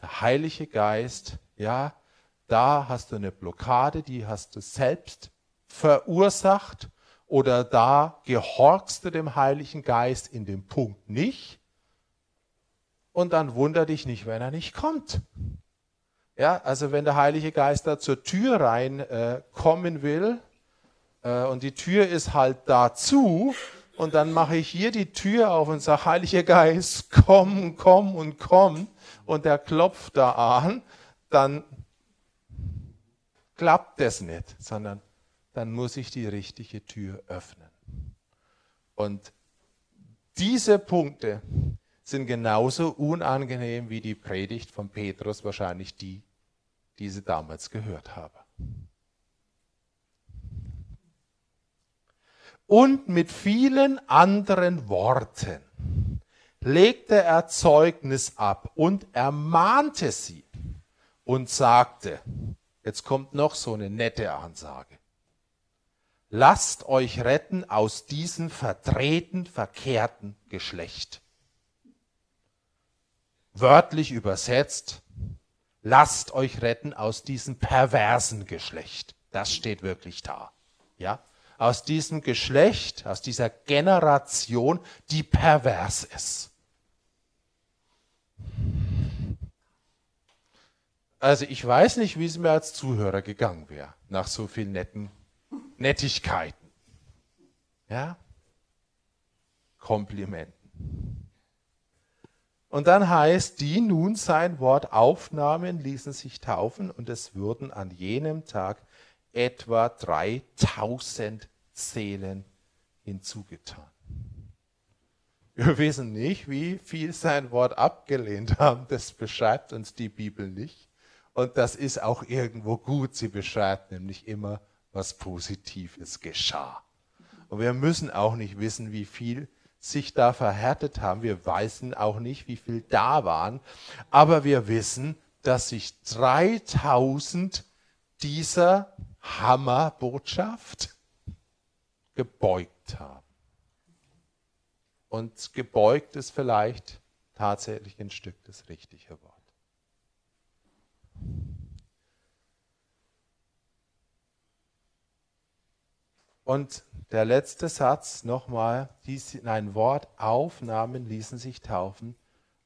Speaker 2: der Heilige Geist, ja, da hast du eine Blockade, die hast du selbst verursacht oder da gehorchst du dem Heiligen Geist in dem Punkt nicht und dann wunder dich nicht, wenn er nicht kommt. Ja, also wenn der Heilige Geist da zur Tür rein äh, kommen will äh, und die Tür ist halt dazu und dann mache ich hier die Tür auf und sage, Heiliger Geist, komm, komm und komm und der klopft da an, dann klappt das nicht, sondern dann muss ich die richtige Tür öffnen. Und diese Punkte sind genauso unangenehm wie die Predigt von Petrus wahrscheinlich die, die sie damals gehört habe. Und mit vielen anderen Worten legte er Zeugnis ab und ermahnte sie und sagte, jetzt kommt noch so eine nette Ansage, lasst euch retten aus diesem verdrehten, verkehrten Geschlecht. Wörtlich übersetzt, lasst euch retten aus diesem perversen Geschlecht. Das steht wirklich da. Ja? Aus diesem Geschlecht, aus dieser Generation, die pervers ist. Also ich weiß nicht, wie es mir als Zuhörer gegangen wäre, nach so vielen netten Nettigkeiten. Ja? Komplimenten. Und dann heißt, die nun sein Wort aufnahmen, ließen sich taufen und es wurden an jenem Tag etwa 3000 Seelen hinzugetan. Wir wissen nicht, wie viel sein Wort abgelehnt haben. Das beschreibt uns die Bibel nicht. Und das ist auch irgendwo gut. Sie beschreibt nämlich immer, was Positives geschah. Und wir müssen auch nicht wissen, wie viel sich da verhärtet haben. Wir wissen auch nicht, wie viel da waren. Aber wir wissen, dass sich 3000 dieser Hammerbotschaft gebeugt haben. Und gebeugt ist vielleicht tatsächlich ein Stück das richtige Wort. Und der letzte Satz nochmal, ein Wort aufnahmen, ließen sich taufen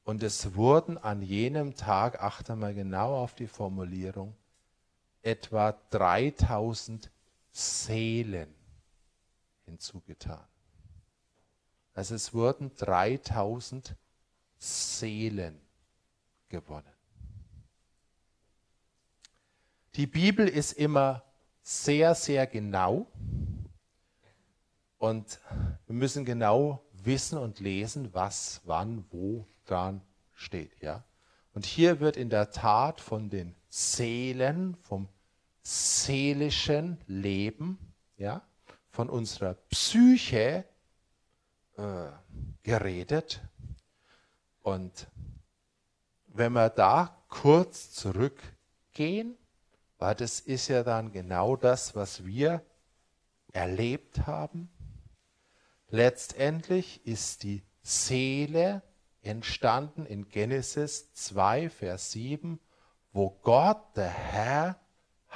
Speaker 2: und es wurden an jenem Tag, achte mal genau auf die Formulierung, etwa 3000 Seelen hinzugetan. Also es wurden 3000 Seelen gewonnen. Die Bibel ist immer sehr, sehr genau und wir müssen genau wissen und lesen, was, wann, wo dran steht. Ja? Und hier wird in der Tat von den Seelen, vom seelischen Leben, ja, von unserer Psyche äh, geredet. Und wenn wir da kurz zurückgehen, weil das ist ja dann genau das, was wir erlebt haben. Letztendlich ist die Seele entstanden in Genesis 2, Vers 7, wo Gott, der Herr,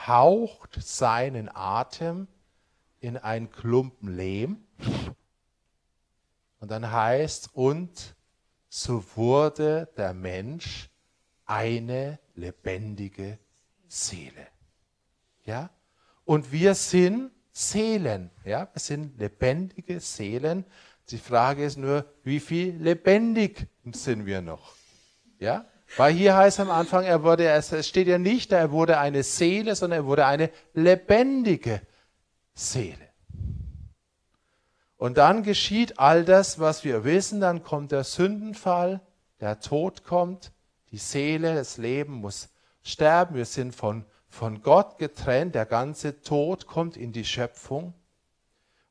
Speaker 2: haucht seinen Atem in einen Klumpen Lehm. Und dann heißt, und so wurde der Mensch eine lebendige Seele. Ja? Und wir sind Seelen, ja? Wir sind lebendige Seelen. Die Frage ist nur, wie viel lebendig sind wir noch? Ja? Weil hier heißt am Anfang, er wurde, es steht ja nicht, er wurde eine Seele, sondern er wurde eine lebendige Seele. Und dann geschieht all das, was wir wissen, dann kommt der Sündenfall, der Tod kommt, die Seele, das Leben muss sterben, wir sind von, von Gott getrennt, der ganze Tod kommt in die Schöpfung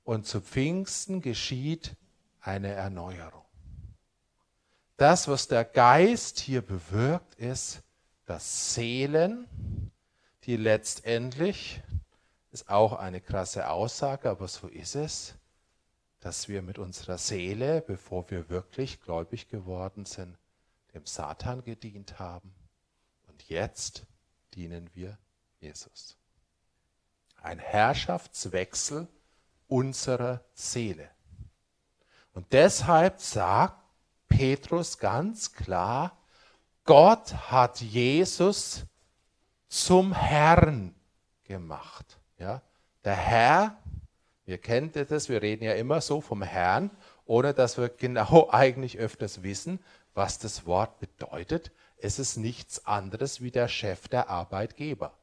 Speaker 2: und zu Pfingsten geschieht eine Erneuerung. Das, was der Geist hier bewirkt, ist, dass Seelen, die letztendlich, ist auch eine krasse Aussage, aber so ist es, dass wir mit unserer Seele, bevor wir wirklich gläubig geworden sind, dem Satan gedient haben und jetzt dienen wir Jesus. Ein Herrschaftswechsel unserer Seele. Und deshalb sagt Petrus ganz klar, Gott hat Jesus zum Herrn gemacht. Ja? Der Herr, wir kennen das, wir reden ja immer so vom Herrn, ohne dass wir genau eigentlich öfters wissen, was das Wort bedeutet. Es ist nichts anderes wie der Chef der Arbeitgeber.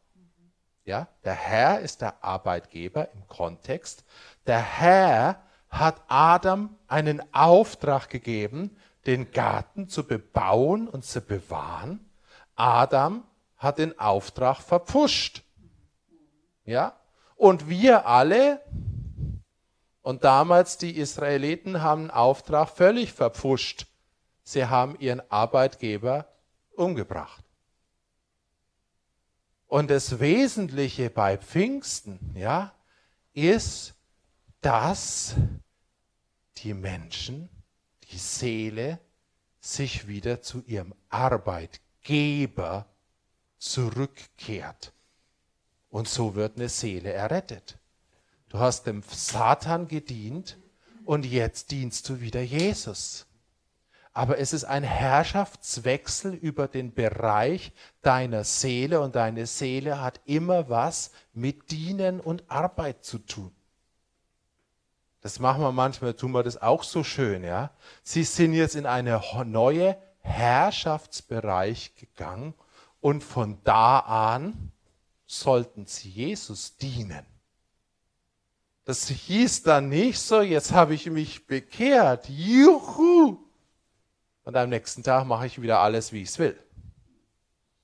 Speaker 2: Ja, der Herr ist der Arbeitgeber im Kontext. Der Herr hat Adam einen Auftrag gegeben, den Garten zu bebauen und zu bewahren. Adam hat den Auftrag verpfuscht. Ja? Und wir alle, und damals die Israeliten haben den Auftrag völlig verpfuscht. Sie haben ihren Arbeitgeber umgebracht. Und das Wesentliche bei Pfingsten, ja, ist, dass die Menschen, die Seele, sich wieder zu ihrem Arbeitgeber zurückkehrt. Und so wird eine Seele errettet. Du hast dem Satan gedient und jetzt dienst du wieder Jesus aber es ist ein Herrschaftswechsel über den Bereich deiner Seele und deine Seele hat immer was mit Dienen und Arbeit zu tun. Das machen wir manchmal, tun wir das auch so schön, ja. Sie sind jetzt in eine neue Herrschaftsbereich gegangen und von da an sollten sie Jesus dienen. Das hieß dann nicht so, jetzt habe ich mich bekehrt, juhu, und am nächsten Tag mache ich wieder alles, wie ich es will.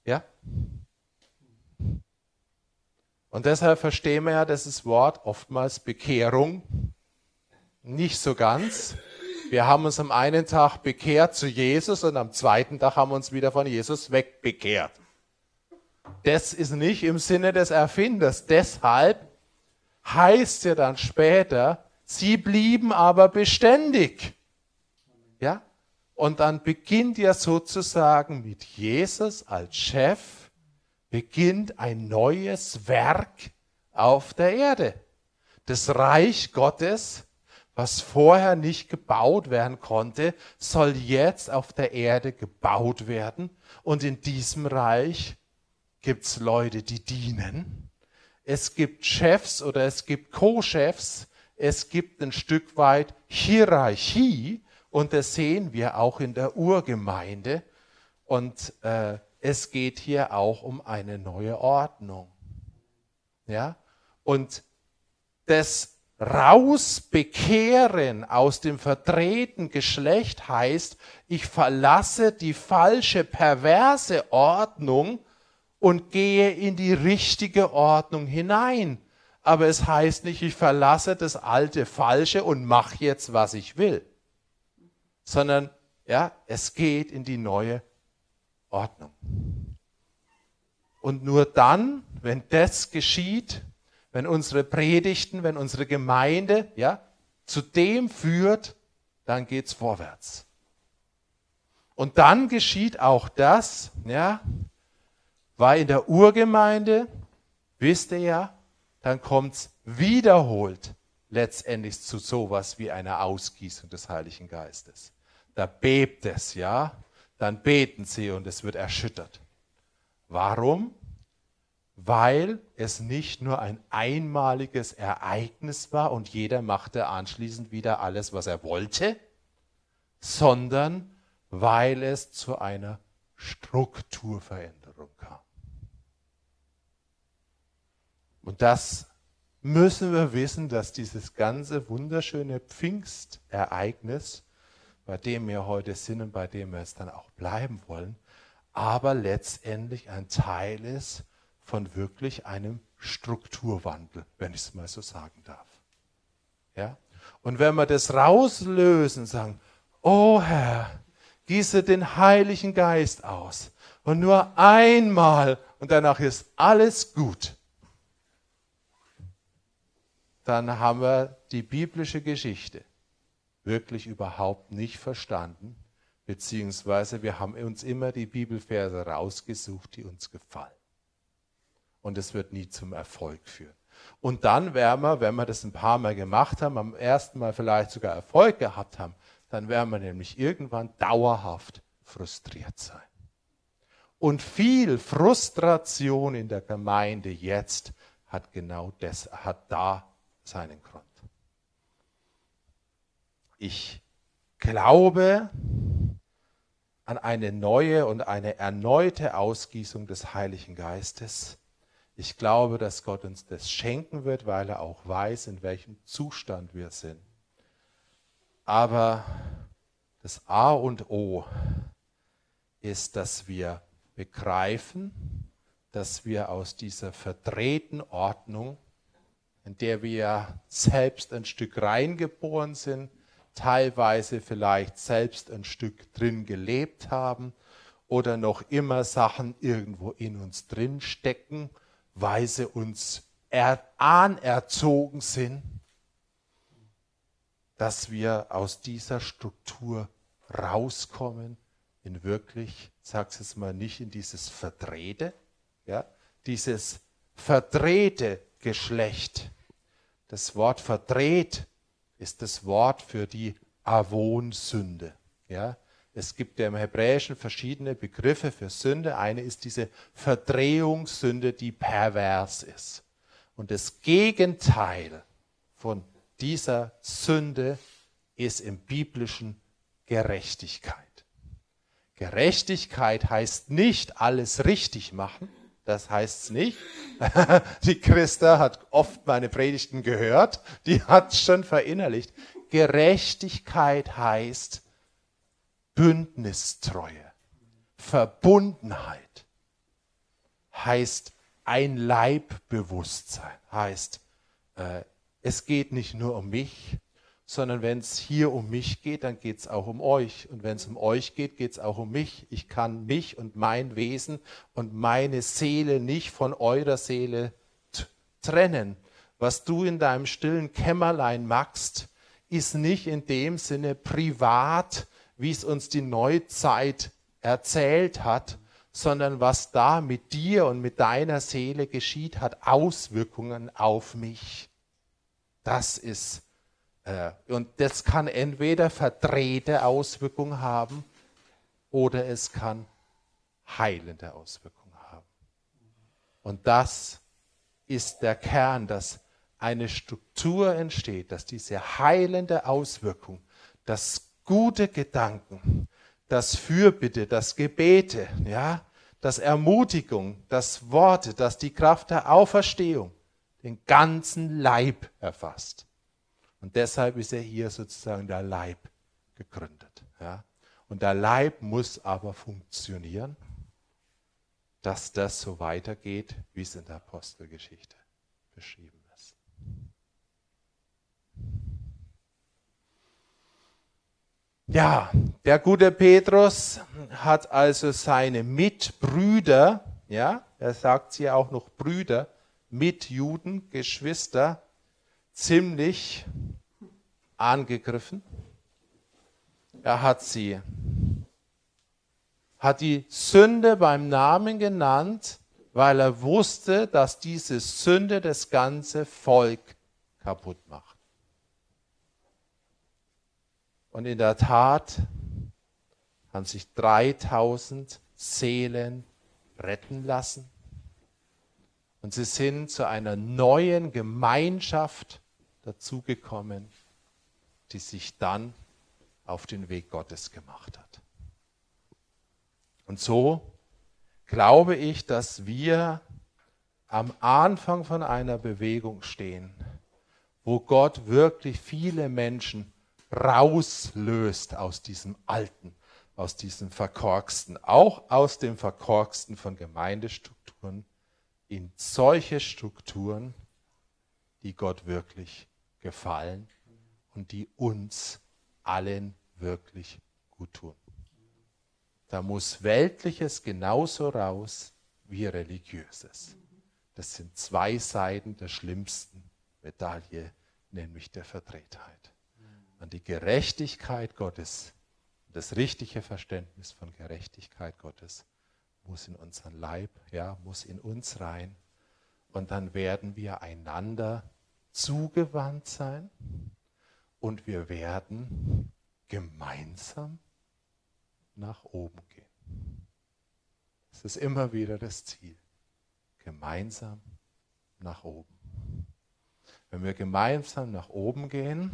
Speaker 2: Ja? Und deshalb verstehen wir ja das Wort oftmals Bekehrung nicht so ganz. Wir haben uns am einen Tag bekehrt zu Jesus und am zweiten Tag haben wir uns wieder von Jesus wegbekehrt. Das ist nicht im Sinne des Erfinders. Deshalb heißt ja dann später, sie blieben aber beständig. Ja? Und dann beginnt ja sozusagen mit Jesus als Chef, beginnt ein neues Werk auf der Erde. Das Reich Gottes, was vorher nicht gebaut werden konnte, soll jetzt auf der Erde gebaut werden. Und in diesem Reich gibt's Leute, die dienen. Es gibt Chefs oder es gibt Co-Chefs. Es gibt ein Stück weit Hierarchie und das sehen wir auch in der Urgemeinde. Und äh, es geht hier auch um eine neue Ordnung. Ja? Und das Rausbekehren aus dem verdrehten Geschlecht heißt, ich verlasse die falsche, perverse Ordnung und gehe in die richtige Ordnung hinein. Aber es heißt nicht, ich verlasse das alte Falsche und mache jetzt, was ich will sondern ja, es geht in die neue Ordnung. Und nur dann, wenn das geschieht, wenn unsere Predigten, wenn unsere Gemeinde ja, zu dem führt, dann geht es vorwärts. Und dann geschieht auch das, ja, weil in der Urgemeinde, wisst ihr ja, dann kommt es wiederholt letztendlich zu sowas wie einer Ausgießung des Heiligen Geistes. Da bebt es, ja, dann beten sie und es wird erschüttert. Warum? Weil es nicht nur ein einmaliges Ereignis war und jeder machte anschließend wieder alles, was er wollte, sondern weil es zu einer Strukturveränderung kam. Und das müssen wir wissen, dass dieses ganze wunderschöne Pfingstereignis, bei dem wir heute sind und bei dem wir es dann auch bleiben wollen, aber letztendlich ein Teil ist von wirklich einem Strukturwandel, wenn ich es mal so sagen darf. Ja? Und wenn wir das rauslösen, sagen, oh Herr, gieße den Heiligen Geist aus. Und nur einmal und danach ist alles gut dann haben wir die biblische Geschichte wirklich überhaupt nicht verstanden, beziehungsweise wir haben uns immer die Bibelverse rausgesucht, die uns gefallen. Und es wird nie zum Erfolg führen. Und dann werden wir, wenn wir das ein paar Mal gemacht haben, am ersten Mal vielleicht sogar Erfolg gehabt haben, dann werden wir nämlich irgendwann dauerhaft frustriert sein. Und viel Frustration in der Gemeinde jetzt hat genau das, hat da seinen Grund. Ich glaube an eine neue und eine erneute Ausgießung des Heiligen Geistes. Ich glaube, dass Gott uns das schenken wird, weil er auch weiß, in welchem Zustand wir sind. Aber das A und O ist, dass wir begreifen, dass wir aus dieser verdrehten Ordnung in der wir selbst ein Stück reingeboren sind, teilweise vielleicht selbst ein Stück drin gelebt haben oder noch immer Sachen irgendwo in uns drin stecken, weil sie uns anerzogen sind, dass wir aus dieser Struktur rauskommen in wirklich, sag's jetzt mal nicht in dieses Verdrehte, ja, dieses verdrehte Geschlecht. Das Wort verdreht ist das Wort für die Avon-Sünde. Ja? Es gibt ja im Hebräischen verschiedene Begriffe für Sünde. Eine ist diese Verdrehungssünde, die pervers ist. Und das Gegenteil von dieser Sünde ist im biblischen Gerechtigkeit. Gerechtigkeit heißt nicht alles richtig machen, das heißt es nicht. Die Christa hat oft meine Predigten gehört, die hat schon verinnerlicht. Gerechtigkeit heißt Bündnistreue, Verbundenheit, heißt ein Leibbewusstsein, heißt äh, es geht nicht nur um mich, sondern wenn es hier um mich geht, dann geht es auch um euch. Und wenn es um euch geht, geht es auch um mich. Ich kann mich und mein Wesen und meine Seele nicht von eurer Seele trennen. Was du in deinem stillen Kämmerlein machst, ist nicht in dem Sinne privat, wie es uns die Neuzeit erzählt hat, sondern was da mit dir und mit deiner Seele geschieht, hat Auswirkungen auf mich. Das ist und das kann entweder verdrehte Auswirkungen haben oder es kann heilende Auswirkungen haben. Und das ist der Kern, dass eine Struktur entsteht, dass diese heilende Auswirkung, dass gute Gedanken, das Fürbitte, das Gebete, ja, das Ermutigung, das Worte, das die Kraft der Auferstehung den ganzen Leib erfasst. Und deshalb ist er hier sozusagen der Leib gegründet. Ja? Und der Leib muss aber funktionieren, dass das so weitergeht, wie es in der Apostelgeschichte beschrieben ist. Ja, der gute Petrus hat also seine Mitbrüder, ja, er sagt sie auch noch Brüder, Mitjuden, Geschwister, ziemlich angegriffen. Er hat sie, hat die Sünde beim Namen genannt, weil er wusste, dass diese Sünde das ganze Volk kaputt macht. Und in der Tat haben sich 3000 Seelen retten lassen. Und sie sind zu einer neuen Gemeinschaft dazugekommen, die sich dann auf den Weg Gottes gemacht hat. Und so glaube ich, dass wir am Anfang von einer Bewegung stehen, wo Gott wirklich viele Menschen rauslöst aus diesem Alten, aus diesem Verkorksten, auch aus dem Verkorksten von Gemeindestrukturen in solche Strukturen, die Gott wirklich gefallen und die uns allen wirklich gut tun. Da muss Weltliches genauso raus wie Religiöses. Das sind zwei Seiten der schlimmsten Medaille, nämlich der Verdrehtheit. Und die Gerechtigkeit Gottes, das richtige Verständnis von Gerechtigkeit Gottes muss in unseren Leib, ja, muss in uns rein. Und dann werden wir einander zugewandt sein und wir werden gemeinsam nach oben gehen. Es ist immer wieder das Ziel. Gemeinsam nach oben. Wenn wir gemeinsam nach oben gehen,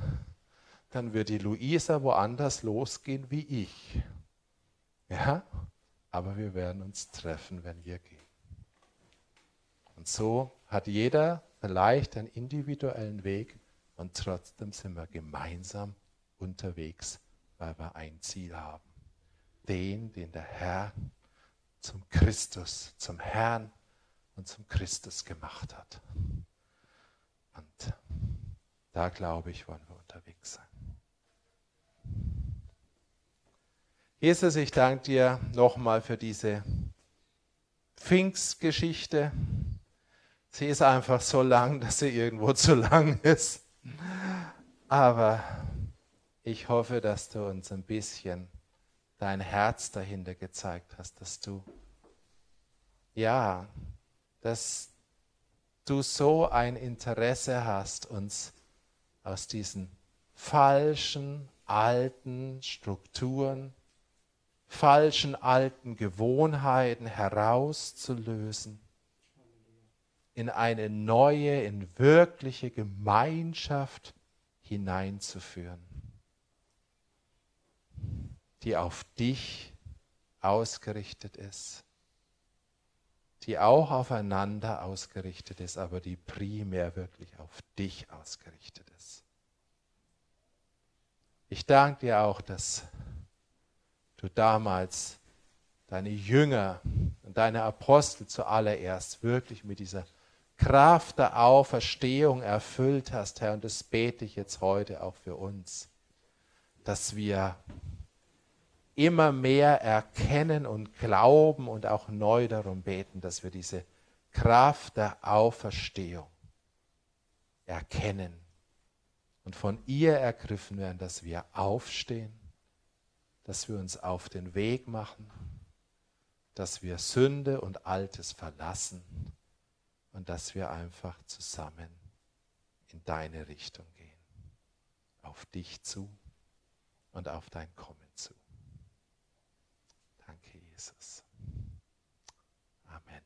Speaker 2: dann wird die Luisa woanders losgehen wie ich. Ja, aber wir werden uns treffen, wenn wir gehen. Und so hat jeder vielleicht einen individuellen Weg und trotzdem sind wir gemeinsam unterwegs, weil wir ein Ziel haben den, den der Herr zum Christus, zum Herrn und zum Christus gemacht hat. Und da glaube ich, wollen wir unterwegs sein. Jesus, ich danke dir nochmal für diese Pfingstgeschichte. Sie ist einfach so lang, dass sie irgendwo zu lang ist. Aber ich hoffe, dass du uns ein bisschen dein Herz dahinter gezeigt hast, dass du, ja, dass du so ein Interesse hast, uns aus diesen falschen, alten Strukturen, falschen, alten Gewohnheiten herauszulösen, in eine neue, in wirkliche Gemeinschaft hineinzuführen die auf dich ausgerichtet ist, die auch aufeinander ausgerichtet ist, aber die primär wirklich auf dich ausgerichtet ist. Ich danke dir auch, dass du damals deine Jünger und deine Apostel zuallererst wirklich mit dieser Kraft der Auferstehung erfüllt hast, Herr, und das bete ich jetzt heute auch für uns, dass wir immer mehr erkennen und glauben und auch neu darum beten, dass wir diese Kraft der Auferstehung erkennen und von ihr ergriffen werden, dass wir aufstehen, dass wir uns auf den Weg machen, dass wir Sünde und Altes verlassen und dass wir einfach zusammen in deine Richtung gehen, auf dich zu und auf dein Kommen. Jesus. Amen.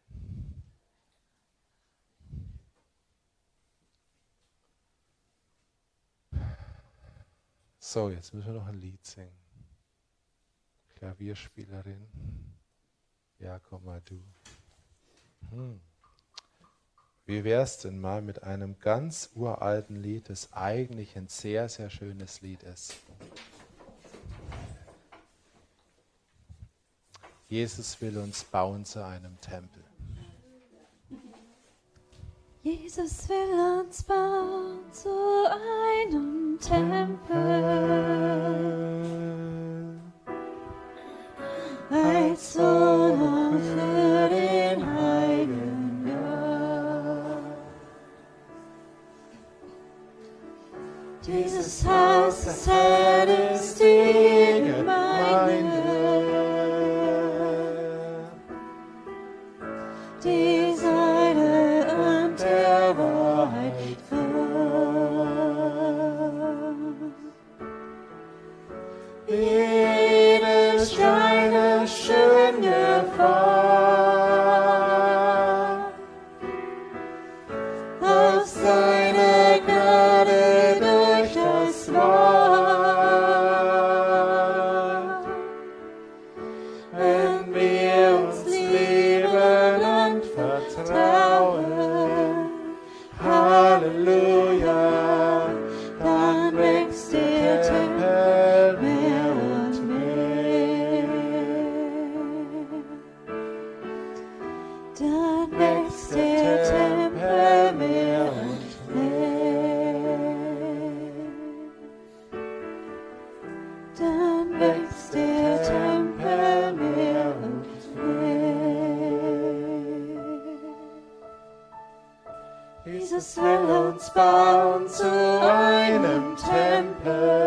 Speaker 2: So, jetzt müssen wir noch ein Lied singen. Klavierspielerin. Ja, komm mal du. Hm. Wie wäre es denn mal mit einem ganz uralten Lied, das eigentlich ein sehr, sehr schönes Lied ist? Jesus will uns bauen zu einem Tempel.
Speaker 3: Jesus will uns bauen zu einem Tempel.
Speaker 2: Als Sonne für den Heiligen.
Speaker 1: Jesus has the saddest thing in mind. Desire until I found. In a
Speaker 4: shine, a
Speaker 1: heard.